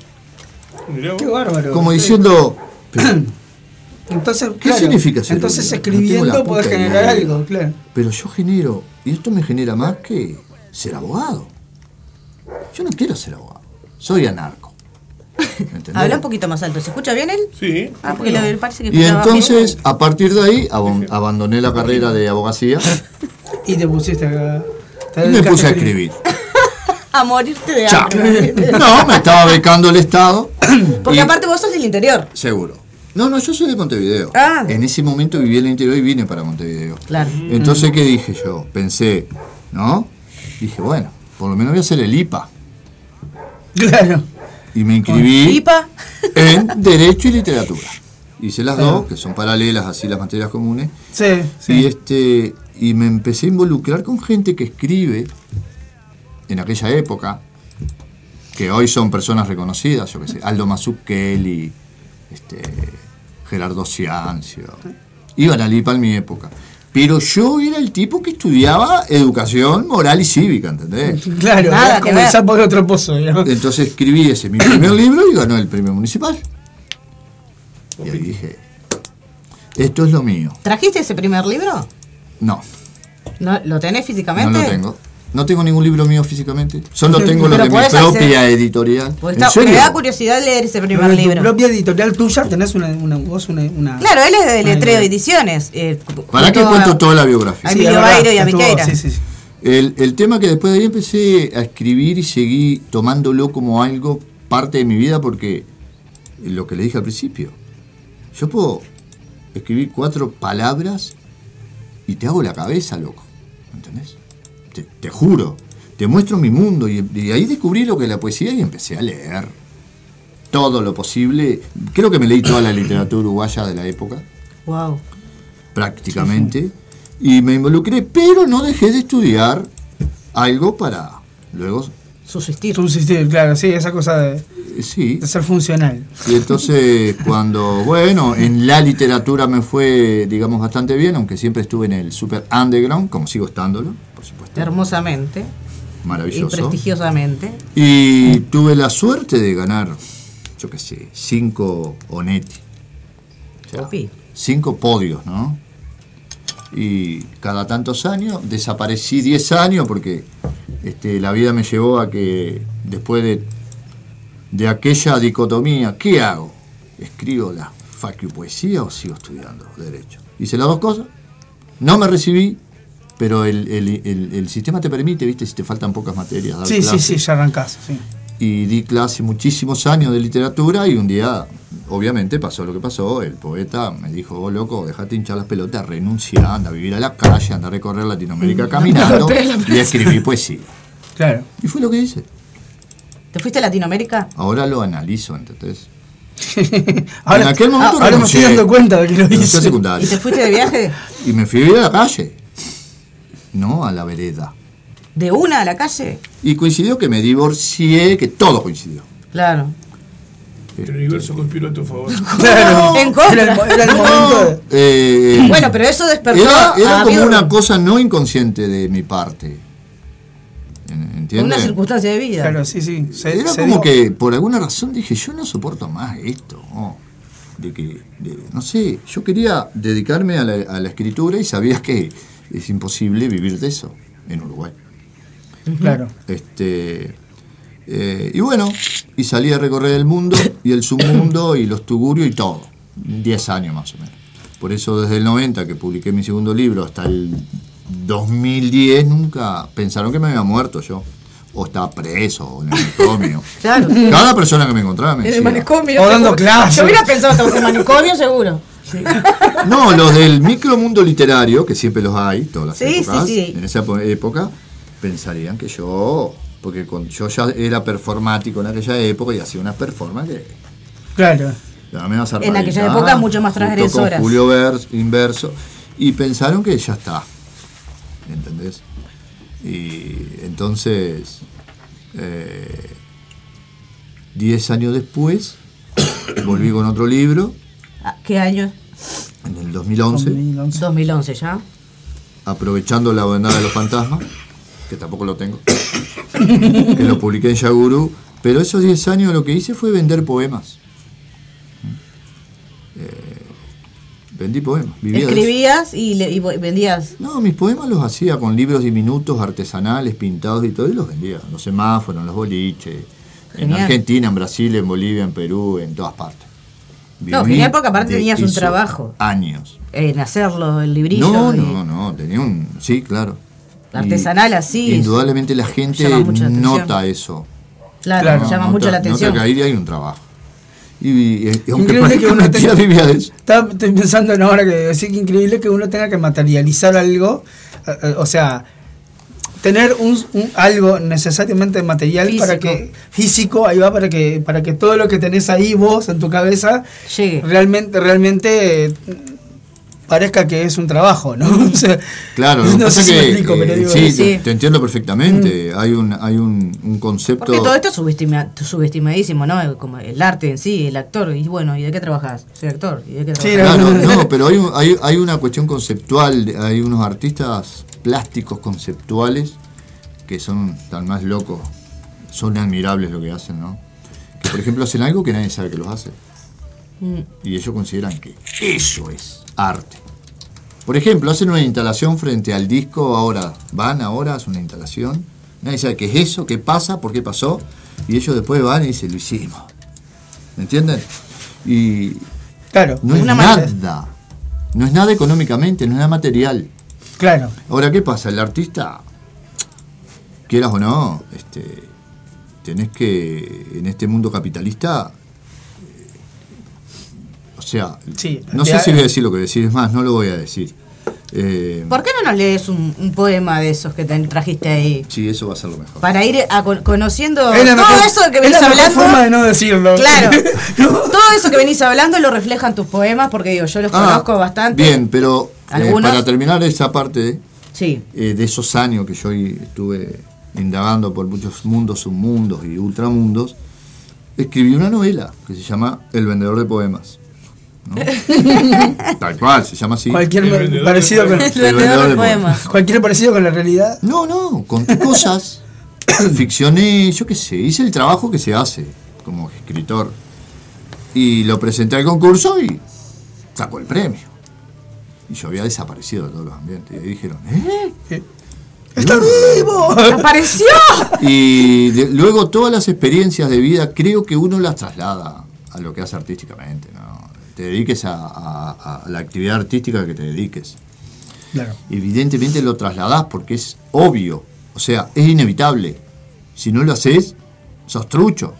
Qué bárbaro. Como diciendo... pero- Entonces, ¿Qué significa ser Entonces? No escribiendo la podés generar algo, claro. Pero yo genero, y esto me genera más que ser abogado. Yo no quiero ser abogado, soy anarco. Habla un poquito más alto. ¿Se escucha bien él? Sí. Ah, porque le parece que Y entonces, a partir de ahí, abandoné la carrera de abogacía Y te pusiste acá. te y me puse a escribir. A morirte de hambre. No, me estaba becando el Estado. Porque y- aparte vos sos del interior. Seguro. No, no, yo soy de Montevideo. Ah. En ese momento viví en el interior y vine para Montevideo. Claro. Entonces, ¿qué dije yo? Pensé, ¿no? Dije, bueno, por lo menos voy a hacer el IPA. Claro. Y me inscribí ¿Pipa? en Derecho y Literatura. Hice las dos, que son paralelas, así las materias comunes. Sí, Y, este, y me empecé a involucrar con gente que escribe en aquella época, que hoy son personas reconocidas, yo qué sé, Aldo Mazzucchelli, este, Gerardo Ciancio. Iban al IPA en mi época. Pero yo era el tipo que estudiaba educación moral y cívica, ¿entendés? Claro, Nada sapo de otro pozo, digamos. Entonces escribí ese mi primer libro y ganó el premio municipal. Y ahí dije, esto es lo mío. ¿Trajiste ese primer libro? No, ¿No, ¿Lo tenés físicamente? no lo tengo. No tengo ningún libro mío físicamente. Solo tengo lo de mi propia hacer- editorial. Porque ¿En está- me da curiosidad leer ese primer Pero en tu libro. propia editorial tuya tenés una, una vos una, una- Claro, él es de Letreo. Ediciones. Eh, ¿Para qué a- cuento toda la biografía? a Emilio Bairo y a Viqueira. Sí, sí, sí. El, el tema que después de ahí empecé a escribir y seguí tomándolo como algo parte de mi vida porque lo que le dije al principio, yo puedo escribir cuatro palabras y te hago la cabeza, loco. ¿Entendés? Te, te juro. Te muestro mi mundo y, y ahí descubrí lo que es la poesía y empecé a leer todo lo posible. Creo que me leí toda la literatura uruguaya de la época Wow. prácticamente. Y me involucré, pero no dejé de estudiar algo para luego Subsistir. Subsistir, claro, sí, esa cosa de, eh, sí. de ser funcional. Y entonces cuando, bueno, en la literatura me fue, digamos, bastante bien, aunque siempre estuve en el super underground, como sigo estándolo, por supuesto. Hermosamente. Y Maravilloso. prestigiosamente. Y tuve la suerte de ganar, yo qué sé, cinco Onetti. O sea, Opi. cinco podios, ¿no? Y cada tantos años, desaparecí 10 años porque este, la vida me llevó a que después de, de aquella dicotomía, ¿qué hago? ¿Escribo la facu poesía o sigo estudiando derecho? Hice las dos cosas, no me recibí, pero el, el- el- el sistema te permite, viste, si te faltan pocas materias. dar Sí, sí, sí, ya arrancás. Sí. Y di clase muchísimos años de literatura y un día, obviamente, pasó lo que pasó. El poeta me dijo, vos loco, dejate hinchar las pelotas, renuncia, anda a vivir a la calle, anda a recorrer Latinoamérica caminando Golpea la y escribí poesía. Claro. Y fue lo que hice. ¿Te fuiste a Latinoamérica? Ahora lo analizo, ¿entendés? Ahora- en aquel momento ahora me estoy dando cuenta de que lo hice. ¿Y te fuiste de viaje? Y me fui a vivir a la calle, no a la vereda. ¿De una a la calle? Y coincidió que me divorcié, que todo coincidió. Claro. El universo conspiró a tu favor. Claro. En contra. Era el, era el momento de. Eh, Bueno, pero eso despertó Era, era a como una cosa no inconsciente de mi parte. ¿Entiendes? una circunstancia de vida. Claro, sí, sí. Se, Era se como dio- que por alguna razón dije, yo no soporto más esto. ¿no? De que, de- no sé, yo quería dedicarme a la, a la escritura y sabías que es imposible vivir de eso en Uruguay. Claro. Este, eh, y bueno, y salí a recorrer el mundo y el submundo y los tugurios y todo. 10 años más o menos. Por eso desde el 90 que publiqué mi segundo libro hasta el 2010 nunca pensaron que me había muerto yo. O estaba preso, o en el manicomio. Claro. Cada persona que me encontraba me En el decía. manicomio. O dando clases. Yo hubiera pensado estabas en el manicomio, seguro. No, los del micromundo literario, que siempre los hay, todas las Sí, épocas, sí, sí. en esa po- época, pensarían que yo, porque con- yo ya era performático en aquella época y hacía unas performances que Claro. ya me iba a En aquella época mucho más transgresoras. Con Julio Vers, inverso, y pensaron que ya está, ¿entendés? Y entonces, eh, diez años después, volví con otro libro, Ah, ¿Qué año? en el 2011. 2011 ya. aprovechando la bandada de los fantasmas, que tampoco lo tengo, que lo publiqué en Yaguru, pero esos 10 años lo que hice fue vender poemas. Eh, vendí poemas, vivía. Escribías y, le- y vendías. No, mis poemas los hacía con libros diminutos, artesanales, pintados y todo, y los vendía. en Los semáforos, los boliches, en. Argentina, en Brasil, en Bolivia, en Perú, en todas partes. No, Viví genial porque aparte tenías un trabajo. Años. En hacerlo, el librillo. No, y- no, no, tenía un... Sí, claro. Artesanal así. Indudablemente la gente nota eso. Claro, Claro, llama Nota- mucho la atención. Nota que ahí hay un trabajo. Y, y- y aunque Increíble que uno tenga- vivía de eso. Estaba estoy pensando en ahora que decir que increíble que uno tenga que materializar algo, eh, eh, o sea, tener un, un- algo necesariamente material para Físico. que físico ahí va para que para que todo lo que tenés ahí vos en tu cabeza Llegue. realmente realmente eh, parezca que es un trabajo, ¿no? O sea, Claro, no pasa sé si que me explico, pero eh, digo, sí, Sí. Te, te entiendo perfectamente. Hay un hay un, un concepto. Porque todo esto es subestima- subestimadísimo, ¿no? Como el arte en sí, el actor. Y bueno, ¿y de qué trabajas? Soy actor. ¿Y de qué Sí? Claro, no, pero hay, un- hay, hay una cuestión conceptual, de- hay unos artistas plásticos conceptuales que son tan más locos, son admirables lo que hacen, ¿no? Que por ejemplo hacen algo que nadie sabe que los hace. Mm. Y ellos consideran que eso es arte. Por ejemplo, hacen una instalación frente al disco, ahora van, ahora hacen una instalación, nadie sabe qué es eso, qué pasa, por qué pasó, y ellos después van y dicen, lo hicimos. ¿Me entienden? Y claro, no es una manera- nada. No es nada económicamente, no es nada material. Claro. Ahora, ¿qué pasa? El artista, quieras o no, este, tenés que, en este mundo capitalista, sea, Sí, no sé si voy a decir lo que decir, es más, no lo voy a decir. Eh, ¿Por qué no nos lees un, un poema de esos que te trajiste ahí? sí, eso va a ser lo mejor. Para ir a con- conociendo Es la todo mejor- eso que es venís la mejor hablando. forma de no decirlo. Claro. Todo eso que venís hablando lo reflejan tus poemas, porque digo, yo los Ah, conozco bastante. Bien, pero Algunos. para terminar esa parte Sí. eh, de esos años que yo estuve indagando por muchos mundos, submundos y ultramundos, escribí una novela que se llama El vendedor de poemas. ¿No? Tal cual, se llama así. Cualquier parecido con. El poemas. Cualquier parecido con la realidad. No, no, conté cosas, ficcioné, yo qué sé, hice el trabajo que se hace como escritor. Y lo presenté al concurso y sacó el premio. Y yo había desaparecido de todos los ambientes. Y ahí dijeron, ¿eh? ¡Está vivo! ¡Apareció! Y de- luego todas las experiencias de vida creo que uno las traslada a lo que hace artísticamente. ¿no? Te dediques a, a- a la actividad artística que te dediques. Claro. Evidentemente lo trasladás porque es obvio. O sea, es inevitable. Si no lo haces, sos trucho.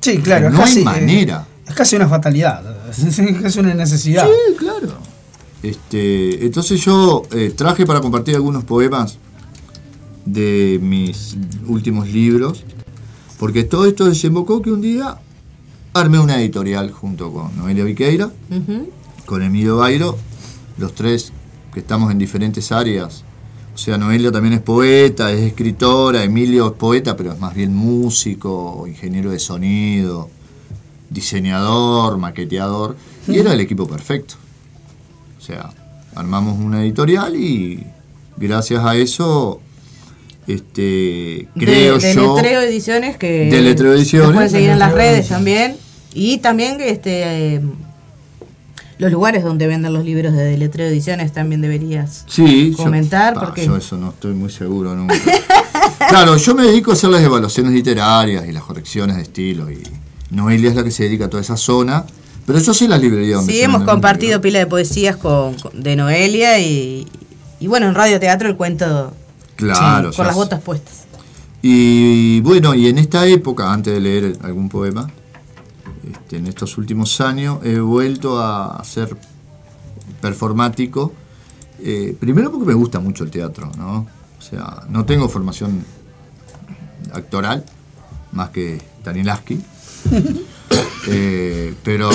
Sí, claro. No casi, hay manera. eh, es casi una fatalidad. Es casi una necesidad. Sí, claro. Este, entonces yo eh, traje para compartir algunos poemas de mis últimos libros, porque todo esto desembocó que un día armé una editorial junto con Noelia Viqueira, con Emilio Bairo, los tres que estamos en diferentes áreas. O sea, Noelia también es poeta, es escritora, Emilio es poeta, pero es más bien músico, ingeniero de sonido, diseñador, maqueteador, y era el equipo perfecto. O sea, armamos una editorial y gracias a eso, este, creo de, de yo... Letreo Ediciones que De Letreo Ediciones. pueden seguir en las redes también y también este eh, los lugares donde venden los libros de Deletreo Ediciones también deberías Sí, yo- comentar pa, porque yo eso no estoy muy seguro nunca. claro, yo me dedico a hacer las evaluaciones literarias y las correcciones de estilo y Noelia es la que se dedica a toda esa zona, pero yo sé las librerías donde sí hemos compartido pila de poesías con, con- de Noelia y, y bueno en Radio Teatro el cuento Claro, sí, con las botas puestas. Y bueno, y en esta época, antes de leer algún poema, este, en estos últimos años he vuelto a ser performático. eh, primero porque me gusta mucho el teatro, ¿no? O sea, no tengo formación actoral, más que Danielaski. Eh, pero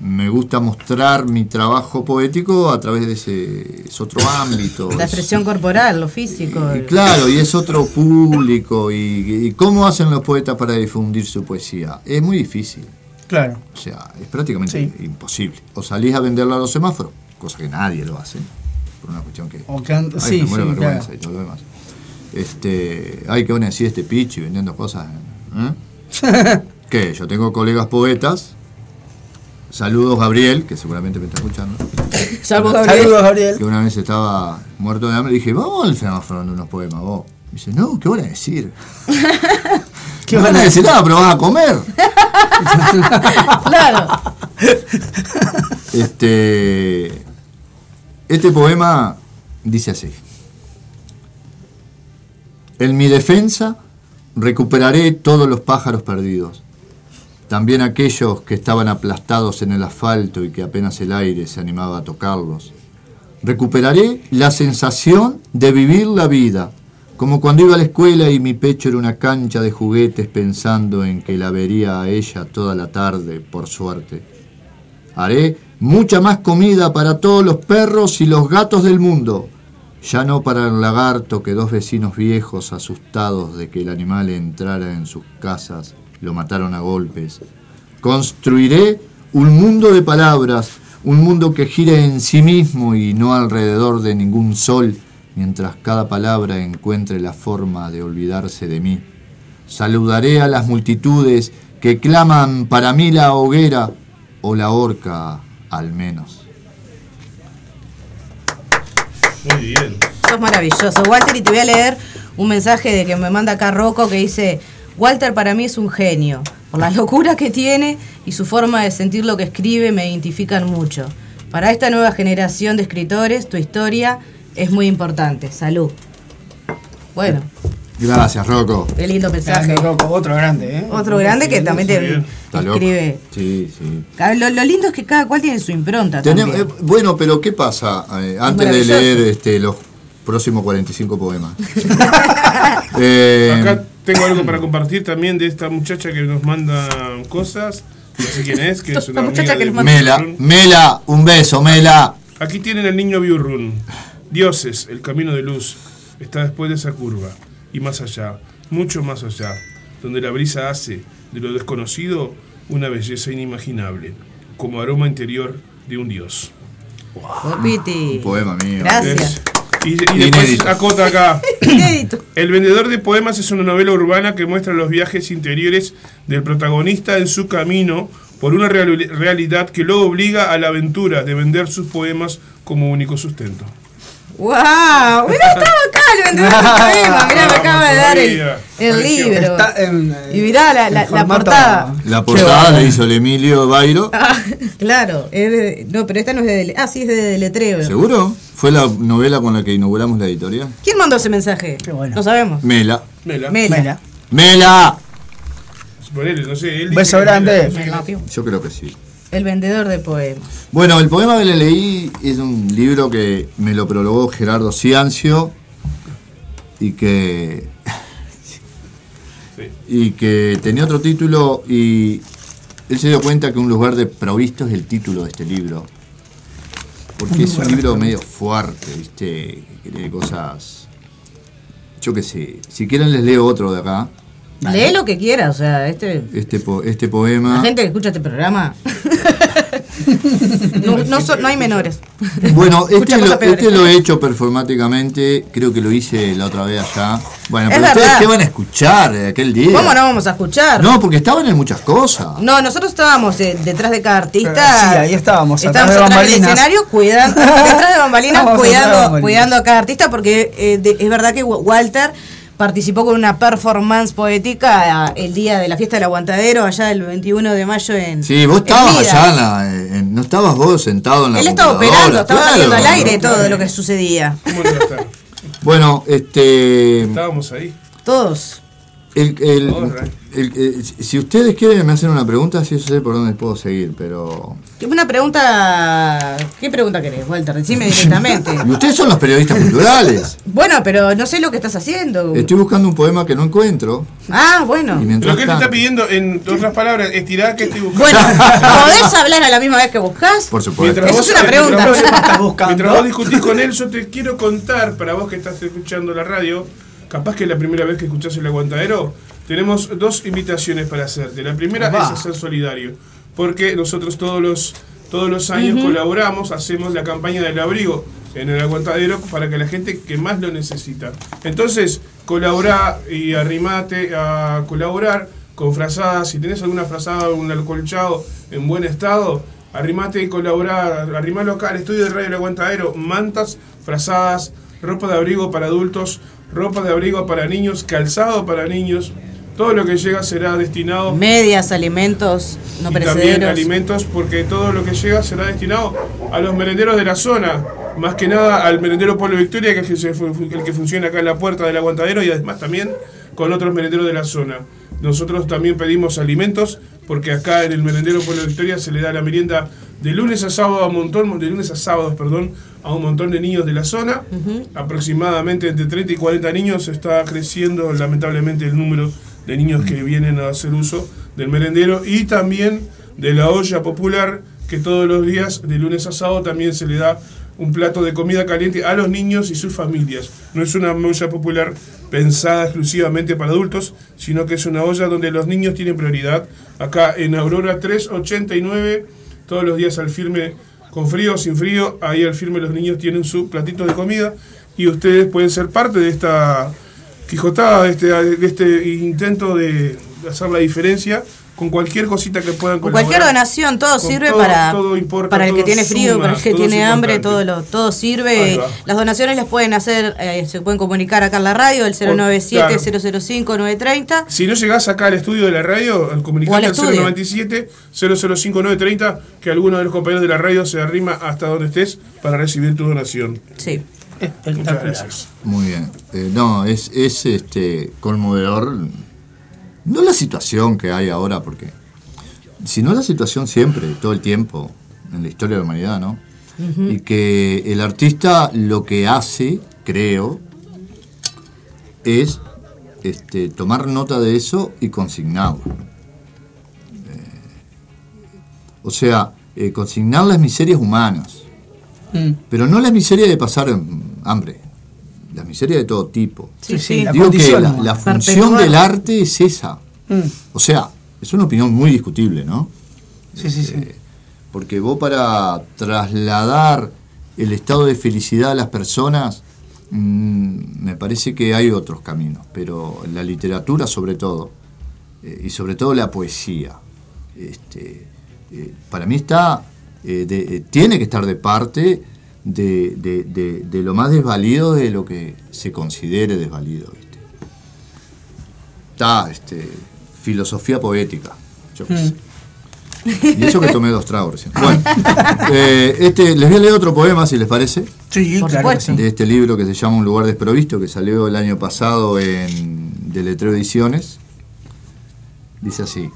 me gusta mostrar mi trabajo poético a través de ese es otro ámbito. la es- expresión corporal lo físico y claro, y es otro público. Y, y cómo hacen los poetas para difundir su poesía? Es muy difícil. Claro. O sea, es prácticamente imposible. O salís a venderlo a los semáforos, cosa que nadie lo hace, por una cuestión que. O Ay, sí, me muero de sí, vergüenza claro. y todo lo demás. Este, ay, que van a decir este pichi vendiendo cosas. ¿eh? ¿Qué? Yo tengo colegas poetas. Saludos, Gabriel, que seguramente me está escuchando. Saludos, Gabriel. Saludos, Gabriel. Que una vez estaba muerto de hambre y dije, vamos al semáforo de unos poemas, vos. Me dice, no, ¿qué van a decir? ¿Qué van a decir? Nada, pero vas a comer. claro Este, este poema dice así. En mi defensa recuperaré todos los pájaros perdidos, también aquellos que estaban aplastados en el asfalto y que apenas el aire se animaba a tocarlos. Recuperaré la sensación de vivir la vida, como cuando iba a la escuela y mi pecho era una cancha de juguetes pensando en que la vería a ella toda la tarde, por suerte. Haré mucha más comida para todos los perros y los gatos del mundo, ya no para el lagarto que dos vecinos viejos asustados de que el animal entrara en sus casas lo mataron a golpes. Construiré un mundo de palabras, un mundo que gire en sí mismo y no alrededor de ningún sol, mientras cada palabra encuentre la forma de olvidarse de mí. Saludaré a las multitudes que claman para mí la hoguera o la horca al menos. Muy bien. Sos maravilloso. Walter, y te voy a leer un mensaje de que me manda acá Rocco que dice, Walter para mí es un genio. Por la locura que tiene y su forma de sentir lo que escribe me identifican mucho. Para esta nueva generación de escritores, tu historia es muy importante. Salud. Bueno, Gracias, Rocco. qué lindo mensaje. Grande, Rocco, otro grande, ¿eh? Otro grande que también te escribe. Sí, sí. Lo, lo lindo es que cada cual tiene su impronta Tenemos- también. eh, bueno, pero ¿qué pasa? Eh, antes de leer este, los próximos 45 poemas. Eh, Acá tengo algo para compartir también de esta muchacha que nos manda cosas. No sé quién es, que es una muchacha amiga que de nos. Mela, Mela, un beso, Mela. Aquí tienen el niño Biurrun. Dioses, el camino de luz, está después de esa curva. Y más allá, mucho más allá, donde la brisa hace de lo desconocido una belleza inimaginable, como aroma interior de un dios. Piti. Un poema mío. Gracias. Y, y después Inédito. acota acá. Inédito. El vendedor de poemas es una novela urbana que muestra los viajes interiores del protagonista en su camino por una reali- realidad que lo obliga a la aventura de vender sus poemas como único sustento. ¡Wow! Mirá, estaba acá el vendedor de poemas. Mirá, me acaba de dar el, libro. Está en, eh, Y mirá la, portada. La portada la hizo el Emilio Bairo. Ah, claro. es de- no, pero esta no es de Ah, sí, es de deletreo. ¿Seguro? ¿Fue la novela con la que inauguramos la editorial? ¿Quién mandó ese mensaje? No sabemos. Mela. Mela. Mela. ¡Mela! Ponele, no sé, él Beso grande. Mela, no sé qué- Yo creo que sí. El vendedor de poemas. Bueno, el poema que le leí es un libro que me lo prologó Gerardo Ciancio y que y que tenía otro título y él se dio cuenta que un lugar de provisto es el título de este libro. Porque es un libro medio fuerte, ¿viste? Que tiene cosas. Yo qué sé. Si quieren les leo otro de acá. Lee lo que quiera, o sea, este. Este, po- este La poema. gente que escucha este programa. no, no, no hay menores. Bueno, este lo, este lo he hecho performáticamente, creo que lo hice la otra vez allá. Bueno, Es pero ustedes verdad. qué van a escuchar de aquel día. ¿Cómo no vamos a escuchar? No, porque estaban en muchas cosas. No, nosotros estábamos eh, detrás de cada artista. Sí, ahí estábamos, atrás Estábamos de atrás del escenario cuidando, detrás de bambalinas, atrás de cuidando, bambalinas. cuidando a cada artista, porque eh, de- es verdad que Wa- Walter participó con una performance poética ah, el día de la fiesta del aguantadero, allá el 21 de mayo en. Sí, vos estabas allá, en la- en- no estabas vos sentado en la Él estaba operando, estaba claro. saliendo al aire todo lo que sucedía. ¿Cómo no estar? Bueno, este. Estábamos ahí. Todos. el- el- Alright. El- eh, si ustedes quieren me hacen una pregunta, si yo sé por dónde puedo seguir, pero. Una pregunta. ¿Qué pregunta querés, Walter? Decime directamente. Y ustedes son los periodistas culturales. bueno, pero no sé lo que estás haciendo. Estoy buscando un poema que no encuentro. Ah, bueno. Y mientras Lo que él te está pidiendo, en otras palabras, estirar que estoy buscando. Bueno, ¿podés hablar a la misma vez que buscas? Por supuesto. Mientras Eso vos, es una pregunta. Mientras vos, buscando? mientras vos discutís con él, yo te quiero contar, para vos que estás escuchando la radio, capaz que es la primera vez que escuchás el aguantadero, tenemos dos invitaciones para hacerte. La primera Va. es a ser solidario, porque nosotros todos los, todos los años colaboramos, hacemos la campaña del abrigo en el aguantadero para que la gente que más lo necesita. Entonces, colabora y arrimate a colaborar con frazadas. Si tenés alguna frazada o un acolchado en buen estado, arrimate y colaborar. Arrimalo acá al estudio de Radio El Aguantadero. Mantas, frazadas, ropa de abrigo para adultos, ropa de abrigo para niños, calzado para niños. Todo lo que llega será destinado Medias, alimentos no y también alimentos porque todo lo que llega será destinado a los merenderos de la zona, más que nada al merendero Pueblo Victoria, que es que, el que funciona acá en la puerta del aguantadero y además también con otros merenderos de la zona. Nosotros también pedimos alimentos porque acá en el merendero Pueblo Victoria se le da la merienda de lunes a sábado a un montón, de lunes a sábados, perdón, a un montón de niños de la zona. Aproximadamente entre 30 y 40 niños está creciendo lamentablemente el número de niños que vienen a hacer uso del merendero y también de la olla popular que todos los días de lunes a sábado también se le da un plato de comida caliente a los niños y sus familias. No es una olla popular pensada exclusivamente para adultos, sino que es una olla donde los niños tienen prioridad. Acá en Aurora 389, todos los días al firme, con frío o sin frío, ahí al firme los niños tienen su platito de comida y ustedes pueden ser parte de esta quijotada, de este, de este intento de hacer la diferencia con cualquier cosita que puedan Con cualquier donación, todo sirve todo- para, todo importa, para el que tiene frío, suma, para el que tiene hambre, todo lo, todo sirve. Las donaciones las pueden hacer, eh, se pueden comunicar acá en la radio, el 097-005-930. Si no llegás acá al estudio de la radio, comunicarte al al estudio. 097 005930 que alguno de los compañeros de la radio se arrima hasta donde estés para recibir tu donación. Sí. Muchas gracias. Muy bien. Eh, no, es, es este conmovedor. No la situación que hay ahora, porque. Sino la situación siempre, todo el tiempo, en la historia de la humanidad, ¿no? Y que el artista lo que hace, creo, es este, tomar nota de eso y consignarlo. Eh, O sea, eh, consignar las miserias humanas. Mm. Pero no la miseria de pasar hambre, la miseria de todo tipo. Sí, sí, la Digo que la, humana. la función del arte es esa. Mm. O sea, es una opinión muy discutible, ¿no? Sí, sí, sí. Eh, Porque vos para trasladar el estado de felicidad a las personas, mm, me parece que hay otros caminos, pero la literatura sobre todo, eh, y sobre todo la poesía, este, eh, para mí está, eh, de- eh, tiene que estar de parte de, de- de- de lo más desvalido de lo que se considere desvalido. ¿viste? Está este, filosofía poética, yo qué sé. Y eso que tomé dos tragos recién. Bueno, eh, este, les voy a leer otro poema, si les parece. Sí, Por claro sí. De este libro que se llama Un lugar desprovisto, que salió el año pasado en Deletreo Ediciones. Dice así.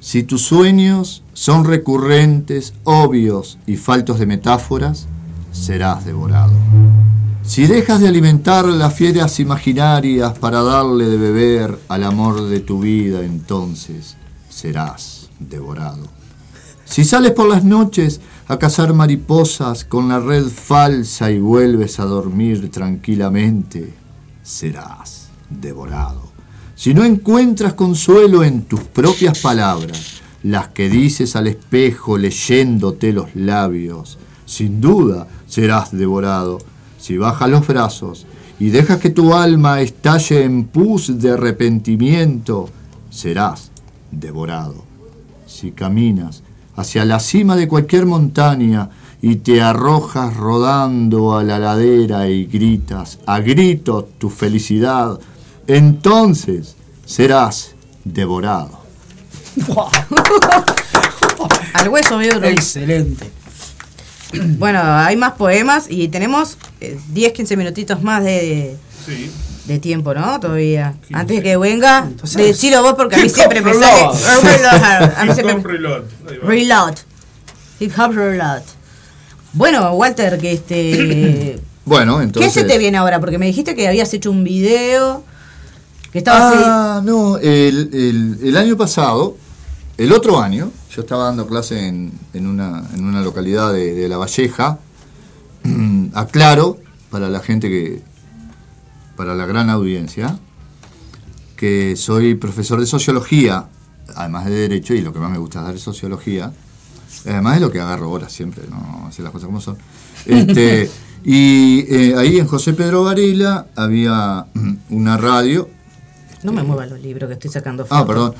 Si tus sueños son recurrentes, obvios y faltos de metáforas, serás devorado. Si dejas de alimentar las fieras imaginarias para darle de beber al amor de tu vida, entonces serás devorado. Si sales por las noches a cazar mariposas con la red falsa y vuelves a dormir tranquilamente, serás devorado. Si no encuentras consuelo en tus propias palabras, las que dices al espejo leyéndote los labios, sin duda serás devorado. Si bajas los brazos y dejas que tu alma estalle en pus de arrepentimiento, serás devorado. Si caminas hacia la cima de cualquier montaña y te arrojas rodando a la ladera y gritas a gritos tu felicidad, entonces serás devorado. Al hueso otro. Excelente. Bueno, hay más poemas y tenemos eh, 10, 15 minutitos más de, Sí. de tiempo, ¿no? Todavía. Antes de que venga, decilo vos porque a mí siempre me Hip hop sale. reload. A mí siempre-. Reload. Hip hop reload. Bueno, Walter, que este. Bueno, entonces... ¿Qué se te viene ahora? Porque me dijiste que habías hecho un video. Que estabas Ah, no, el, el- el año pasado, el otro año, yo estaba dando clase en, en una, en una localidad de, de La Valleja. Aclaro, para la gente que, para la gran audiencia, que soy profesor de sociología, además de derecho, y lo que más me gusta es dar es sociología. Además es lo que agarro ahora siempre, no hacer las cosas como son. Este, y eh, ahí en José Pedro Varela había una radio No me muevas los libros que estoy sacando Ah, fotos. perdón.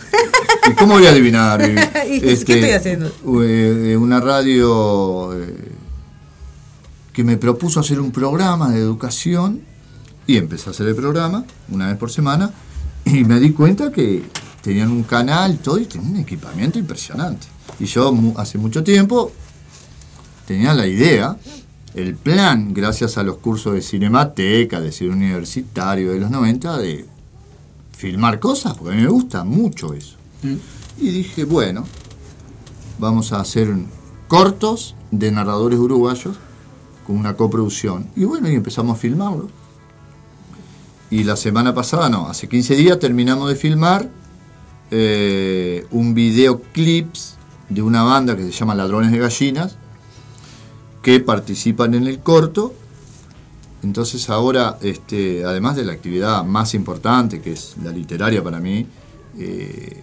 ¿Y cómo voy a adivinar? Este, ¿Y qué estoy haciendo? eh, una radio eh, que me propuso hacer un programa de educación y empecé a hacer el programa una vez por semana y me di cuenta que tenían un canal todo y tenían un equipamiento impresionante. Y yo hace mucho tiempo tenía la idea, el plan, gracias a los cursos de Cinemateca, de cine universitario de los 90, de filmar cosas, porque a mí me gusta mucho eso. Y dije, bueno, vamos a hacer cortos de narradores uruguayos con una coproducción. Y bueno, y empezamos a filmarlo. Y la semana pasada, no, hace 15 días terminamos de filmar eh, un videoclips de una banda que se llama Ladrones de Gallinas, que participan en el corto. Entonces ahora, este, además de la actividad más importante, que es la literaria para mí, eh,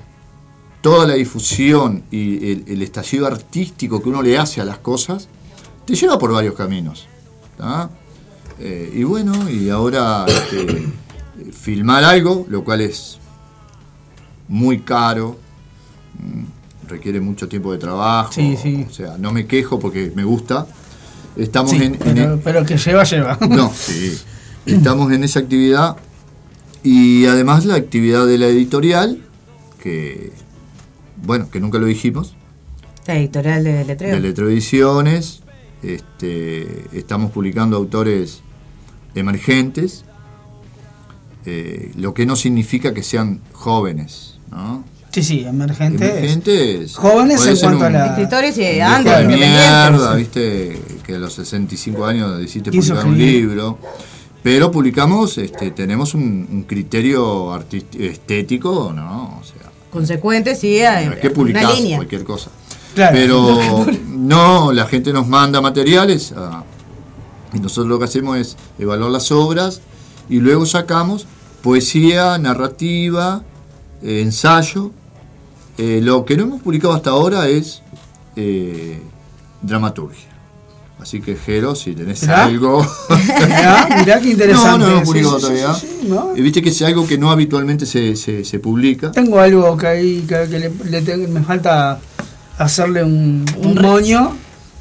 toda la difusión y el, el estallido artístico que uno le hace a las cosas, te lleva por varios caminos. Eh, y bueno, y ahora este, filmar algo, lo cual es muy caro, mm, requiere mucho tiempo de trabajo, Sí, sí. o sea, no me quejo porque me gusta. Estamos Sí, en, en- pero, pero que lleva, lleva. no, sí. Estamos en esa actividad y además la actividad de la editorial, que, bueno, que nunca lo dijimos, La editorial de letreo. de Letroediciones. Este, estamos publicando autores emergentes, eh, lo que no significa que sean jóvenes, ¿no? Sí, sí, emergentes. Emergentes. Jóvenes en cuanto a un- la. Escritores y antes, de mierda, viste, que a los 65 años decidiste publicar un libro. Pero publicamos, este, tenemos un, un criterio estético, ¿no? O sea, Consecuentes, sí, hay no es que una publicás línea. cualquier cosa. Claro. Pero no, la gente nos manda materiales y nosotros lo que hacemos es evaluar las obras y luego sacamos poesía, narrativa, eh, ensayo. Eh, lo que no hemos publicado hasta ahora es eh, dramaturgia. Así que, Jero, si tenés Mirá. algo. Mirá, mirá qué interesante. No, no hemos Sí, publicado sí, sí, todavía. sí, sí, ¿no? Y Viste que es algo que no habitualmente se, se, se publica. Tengo algo que ahí que, que le, le tengo- me falta hacerle un, un moño,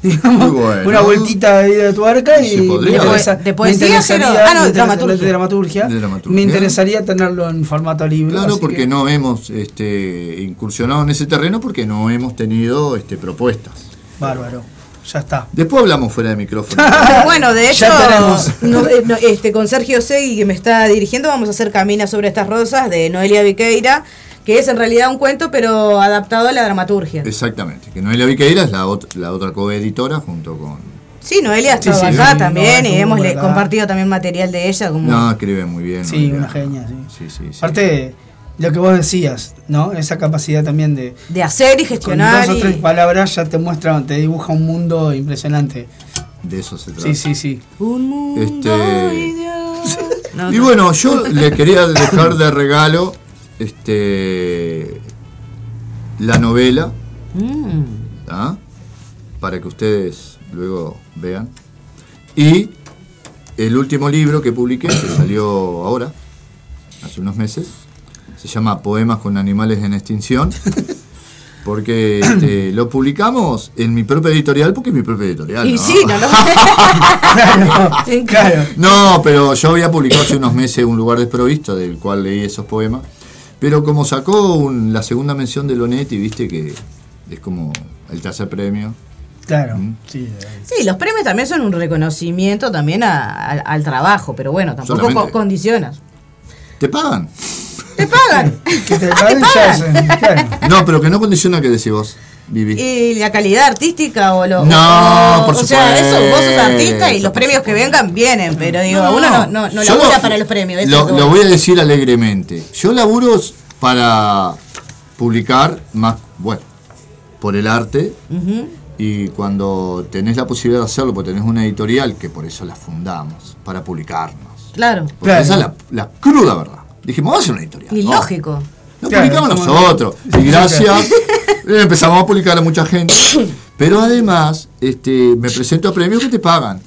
digamos, Muy bueno. una vueltita ahí de tuerca y podría. me interesa- ¿De me poesía, interesaría-? Ah, no, me interesa- dramaturgia. de dramaturgia. De dramaturgia. Me interesaría tenerlo en formato libre. Claro, porque que- no hemos este, incursionado en ese terreno porque no hemos tenido este, propuestas. Bárbaro, ya está. Después hablamos fuera de micrófono. Bueno, de hecho, Ya tenemos. no- eh, no, este, con Sergio Segui, que me está dirigiendo, vamos a hacer Camina sobre estas rosas de Noelia Viqueira, que es en realidad un cuento, pero adaptado a la dramaturgia. Exactamente, que Noelia Viqueira es la, ot- la otra coeditora junto con... Sí, Noelia ha Sí, estado sí, acá sí, también no, y hemos verdad. compartido también material de ella. Como... No, escribe muy bien. Sí, Noelia. una genia, sí. Sí, sí, sí. Aparte, lo que vos decías, ¿no? Esa capacidad también de... De hacer y Con gestionar. dos o y- palabras ya te muestra, te dibuja un mundo impresionante. De eso se trata. Sí, sí, sí. Un mundo Este, No, y no. bueno, yo le quería dejar de regalo este, la novela, Mm. ¿ah? para que ustedes luego vean. Y el último libro que publiqué, que salió ahora, hace unos meses, se llama Poemas con animales en extinción. Porque este, lo publicamos en mi propia editorial, porque es mi propia editorial. Y ¿no? sí, no, no. Claro, claro. No, pero yo había publicado hace unos meses Un lugar desprovisto, del cual leí esos poemas. Pero como sacó un- la segunda mención de Lonetti, viste que es como el tercer premio. Claro, Mm. sí. Sí, los premios también son un reconocimiento también a- a- al trabajo, pero bueno, tampoco Solamente. condicionas. ¿Te pagan? Te pagan. Que te paguen ya es- claro. No, pero que no condiciona que decís vos, Vivi. ¿Y la calidad artística o lo.? No, o- por O sea, eso, vos sos supuesto, artista y los premios que vengan vienen, pero digo, No, uno no, no, no labura lo- para los premios. eso Lo, voy a decir alegremente. Yo laburo para publicar más, bueno, por el arte. Y cuando tenés la posibilidad de hacerlo, porque tenés una editorial, que por eso la fundamos, para publicarnos. Claro. Porque Claro. esa es la, la cruda verdad. Dijimos, vamos a hacer una editorial. Y ¿no? lógico. Lo Claro, publicamos nosotros. Y gracias. eh, empezamos a publicar a mucha gente. Pero además, este, me presento a premios que te pagan.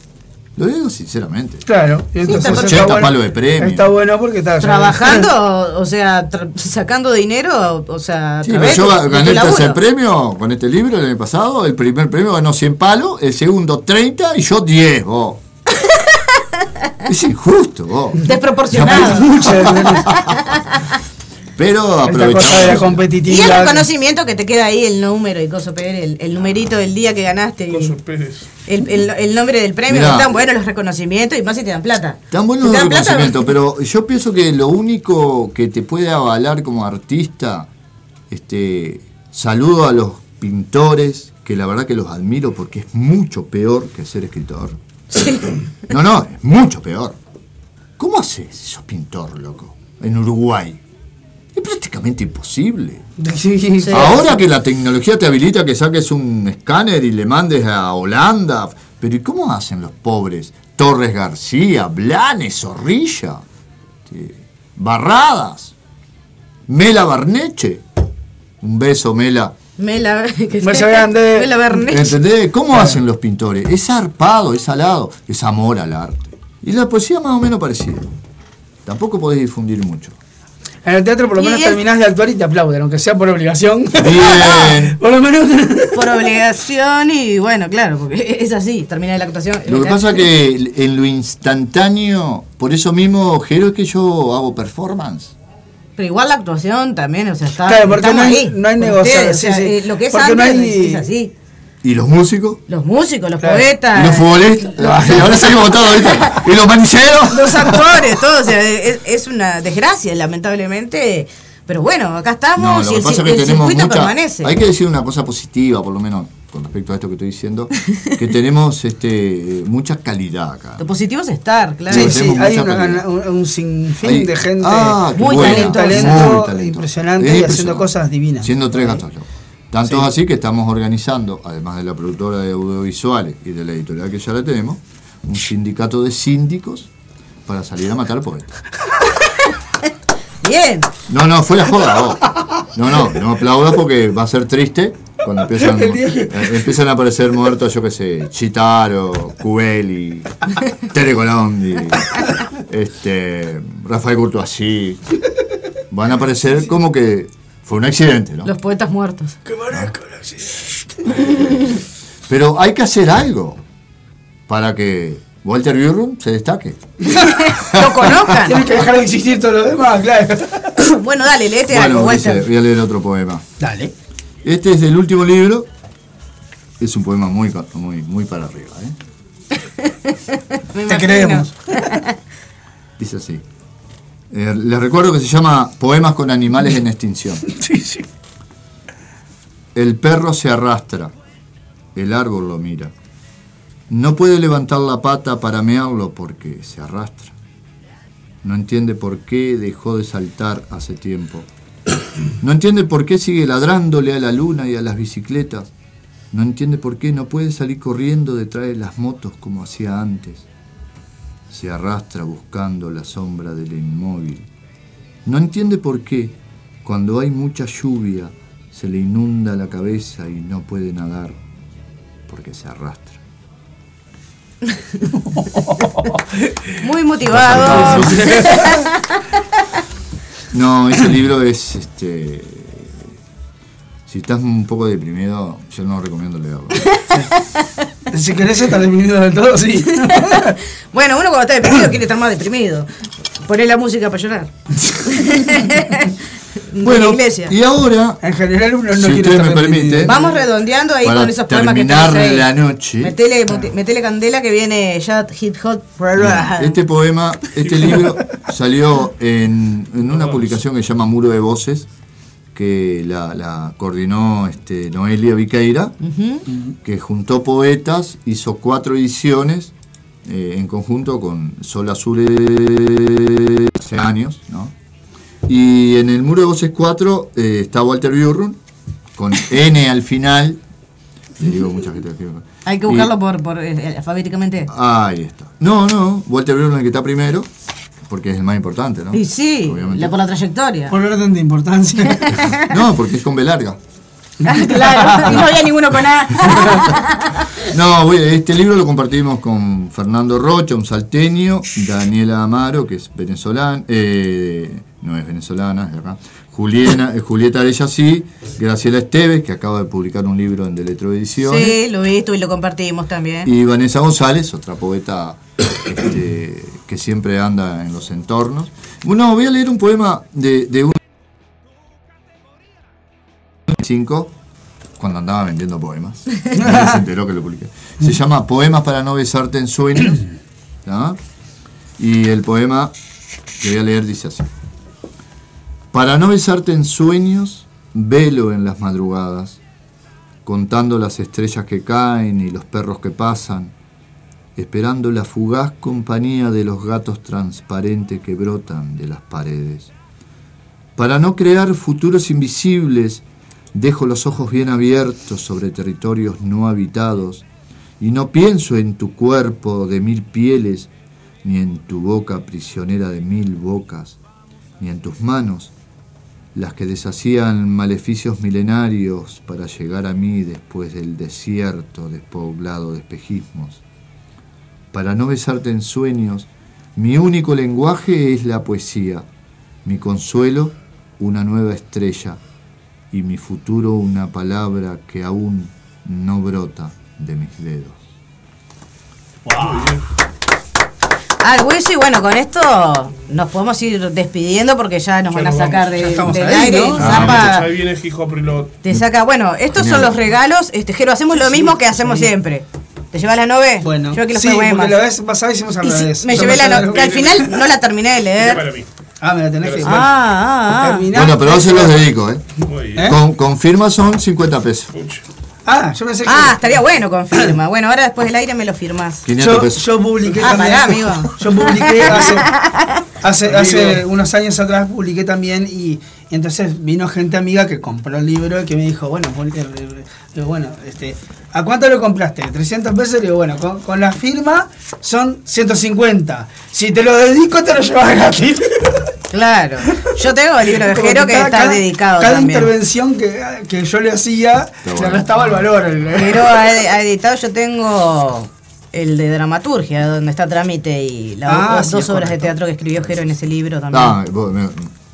Lo digo sinceramente. Claro, y entonces está está, 80 bueno, palos de premio. está bueno porque está Trabajando, o sea, tra- sacando dinero, o sea, Sí, pero yo gané el tercer premio con este libro el año pasado. El primer premio ganó 100 palos, el segundo 30 y yo 10, vos. es injusto, vos. Desproporcionado. Pero aprovechamos. Y el reconocimiento que te queda ahí, el número y Coso Pérez, el, el numerito del día que ganaste, y Coso Pérez. el, el, el nombre del premio, Mirá. están buenos los reconocimientos y más si te dan plata. Tan bueno Si el te dan plata, reconocimiento, pero yo pienso que lo único que te puede avalar como artista, este, saludo a los pintores, que la verdad que los admiro porque es mucho peor que ser escritor. No, no, es mucho peor. ¿Cómo haces eso pintor, loco? En Uruguay. Es prácticamente imposible. Sí, Sí. Ahora que la tecnología te habilita que saques un escáner y le mandes a Holanda. Pero ¿y cómo hacen los pobres? Torres García, Blanes, Zorrilla, este, Barradas, Mela Barneche. Un beso, Mela. Mela, que grande. Mela Bernet. ¿Entendés? ¿Cómo hacen los pintores? Es zarpado, es salado, es amor al arte. Y la poesía más o menos parecida. Tampoco podés difundir mucho. En el teatro por lo Y menos es- terminás de actuar y te aplauden, aunque sea por obligación. Bien. por lo menos. Por obligación y bueno, claro, porque es así, termina la actuación. Lo que pasa que en lo instantáneo, por eso mismo, Jero, es que yo hago performance. Pero igual la actuación también, o sea, está. Claro, porque no hay- ahí, no hay con negociación, ustedes, o sea, sí, sí. eh, lo que es Porque no antes hay- es así. ¿Y los músicos? Los músicos, los Claro. poetas. ¿Y los futbolistas? Ay, ahora seguimos votando ahorita. ¿Y los maniceros? los actores, todo, o sea, es, es una desgracia, lamentablemente. Pero bueno, acá estamos No, lo y que el, pasa cir- es que el tenemos circuito mucha. permanece. Hay que decir una cosa positiva, por lo menos, con respecto a esto que estoy diciendo, que tenemos este mucha calidad acá. Lo positivo es estar, claro. Sí, sí, hay una- un, un sinfín Hay- de gente Ah, Muy buena, talento, muy talentosa. impresionante Es y haciendo cosas divinas. Siendo tres gatos locos. Tanto Sí. así que estamos organizando, además de la productora de audiovisuales y de la editorial que ya la tenemos, un sindicato de síndicos para salir a matar poetas. Bien. No, no, fue la joda. No, no, no aplaudas porque va a ser triste cuando empiezan, que- eh, empiezan a aparecer muertos, yo qué sé, Chitaro, Cubeli, Tere Colondi, este, Rafael Courtoisí. Van a aparecer como que fue un accidente, ¿no? Los poetas muertos. Pero hay que hacer algo para que Walter Birrum se destaque. Lo conozcan. Tienes que dejar de existir todo lo demás, claro. bueno, dale, léete Bueno, algo, dice, Walter. voy a leer otro poema. Dale. Este es del último libro. Es un poema muy, muy, muy para arriba. ¿eh? Me Te creemos. Dice así. Eh, les recuerdo que se llama Poemas con animales en extinción. Sí, sí. El perro se arrastra. El árbol lo mira. No puede levantar la pata para mearlo porque se arrastra. No entiende por qué dejó de saltar hace tiempo. No entiende por qué sigue ladrándole a la luna y a las bicicletas. No entiende por qué no puede salir corriendo detrás de las motos como hacía antes. Se arrastra buscando la sombra del inmóvil. No entiende por qué, cuando hay mucha lluvia, se le inunda la cabeza y no puede nadar, porque se arrastra. Muy motivado. No, ese libro es, este... Si estás un poco deprimido, yo no recomiendo leerlo. Si querés estar deprimido del todo, sí. bueno, uno cuando está deprimido quiere estar más deprimido. Poner la música para llorar. Iglesia. y ahora, En general uno no si quiere estar me permiten, Vamos redondeando ahí para con esos poemas que terminar tenés ahí. la noche, Metele, mute- metele candela que viene ya hit hot. Este poema, este libro salió en, en una publicación que se llama Muro de Voces, que la, la coordinó este, Noelia Viqueira, que juntó poetas, hizo cuatro ediciones eh, en conjunto con Sol Azul hace años, ¿no? Y en el Muro de Voces 4 eh, está Walter Burrun, con N al final. Le digo mucha gente Hay que Y- buscarlo por, por eh, alfabéticamente. Ahí está. No, no, Walter Burrun es el que está primero, porque es el más importante, ¿no? Y sí, Obviamente. la, por la trayectoria. Por orden de importancia. No, porque es con B larga. claro, y no había ninguno con A. No, voy- este libro lo compartimos con Fernando Rocha, un salteño, Daniela Amaro, que es venezolana, eh, no es venezolana, es de acá, Juliana, eh, Julieta Arellasi, Graciela Esteves, que acaba de publicar un libro en Deletro Ediciones, Sí, lo he visto y lo compartimos también. y Vanessa González, otra poeta este, que siempre anda en los entornos. Bueno, voy a leer un poema de, de un 5 cuando andaba vendiendo poemas. Se enteró que lo publiqué. Se llama Poemas para no besarte en sueños. Y el poema que voy a leer dice así. Para no besarte en sueños, velo en las madrugadas, contando las estrellas que caen y los perros que pasan, esperando la fugaz compañía de los gatos transparentes que brotan de las paredes. Para no crear futuros invisibles, dejo los ojos bien abiertos sobre territorios no habitados y no pienso en tu cuerpo de mil pieles, ni en tu boca prisionera de mil bocas, ni en tus manos, las que deshacían maleficios milenarios para llegar a mí después del desierto despoblado de espejismos. Para no besarte en sueños, mi único lenguaje es la poesía, mi consuelo una nueva estrella y mi futuro una palabra que aún no brota de mis dedos. Ah, el hueso, y bueno, con esto nos podemos ir despidiendo porque ya nos Ya van a sacar vamos. de- Ya del estamos ahí, aire. ¿no? Ah, Zapa ahí viene te saca. Bueno, estos son Genial. los regalos. Este, Jero, hacemos lo mismo que hacemos siempre. ¿Te llevas la nove? Bueno, yo aquí los sí, poemas. porque la vez pasada hicimos al revés. me Yo llevé la sé no- lo que al final no la terminé de leer. Para mí. Ah, me la tenés que Ah, ah, ah. Bueno, pero yo se los dedico, ¿eh? Muy bien. ¿Eh? Con, con firma son 50 pesos. Ah, yo pensé que. Ah, estaría bueno con firma. Bueno, ahora después del aire me lo firmás. Yo, yo publiqué Ah, también. pará, amigo. Yo publiqué hace, hace, hace unos años atrás, publiqué también y, y entonces vino gente amiga que compró el libro y que me dijo, bueno, digo, bueno, este, ¿a cuánto lo compraste? 300 pesos. Y digo, bueno, con, con la firma son 150. Si te lo dedico, te lo llevas gratis. Claro. Yo tengo el libro de Jero que cada- está cada- dedicado Cada también. intervención que, que yo le hacía, le restaba el valor. Pero ha, ha editado yo tengo el de dramaturgia, donde está Trámite y las Ah, dos sí, obras de teatro que escribió Jero en ese libro también. Ah, vos, me-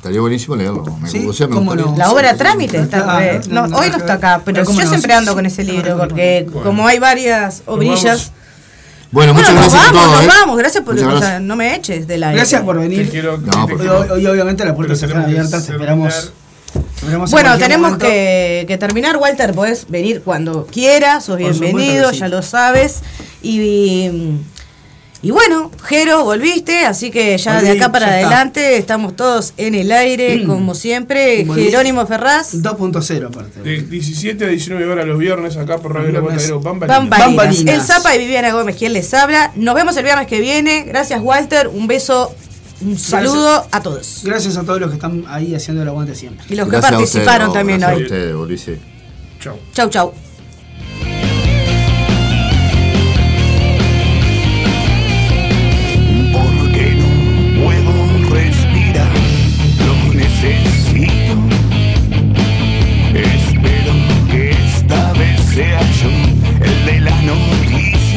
estaría buenísimo leerlo. Me, Sí, o sea, me cómo gustaría. no. La obra Trámite está Ah, re- no, no, no, hoy no, está acá, pero yo no, siempre sí, ando sí. con ese libro, porque bueno. como hay varias obrillas. Bueno, Bueno, muchas nos gracias vamos, a todos. nos ¿eh? vamos, gracias por Muchas o sea, gracias. no me eches de la Gracias por venir. Te quiero- No, te- por Y, favor. hoy, hoy obviamente las puertas están abiertas, te esperamos. Bueno, tenemos que, que terminar, Walter, podés venir cuando quieras, sos Por bienvenido, sí. ya lo sabes. Y, y bueno, Jero, volviste, así que ya de acá para está. adelante estamos todos en el aire, como siempre. Volví. Jerónimo Ferraz. 2.0 aparte. De 17 a 19 horas los viernes acá por Radio. Botadero Bambalina. Bambalinas. Bambalinas. El Zapa y Viviana Gómez, quien les habla. Nos vemos el viernes que viene. Gracias, Walter. Un beso, un saludo a todos. Gracias a todos los que están ahí haciendo el aguante siempre. Y los que Gracias a participaron ustedes, también gracias hoy. a ustedes, Ulises. Chau. Chau, chau.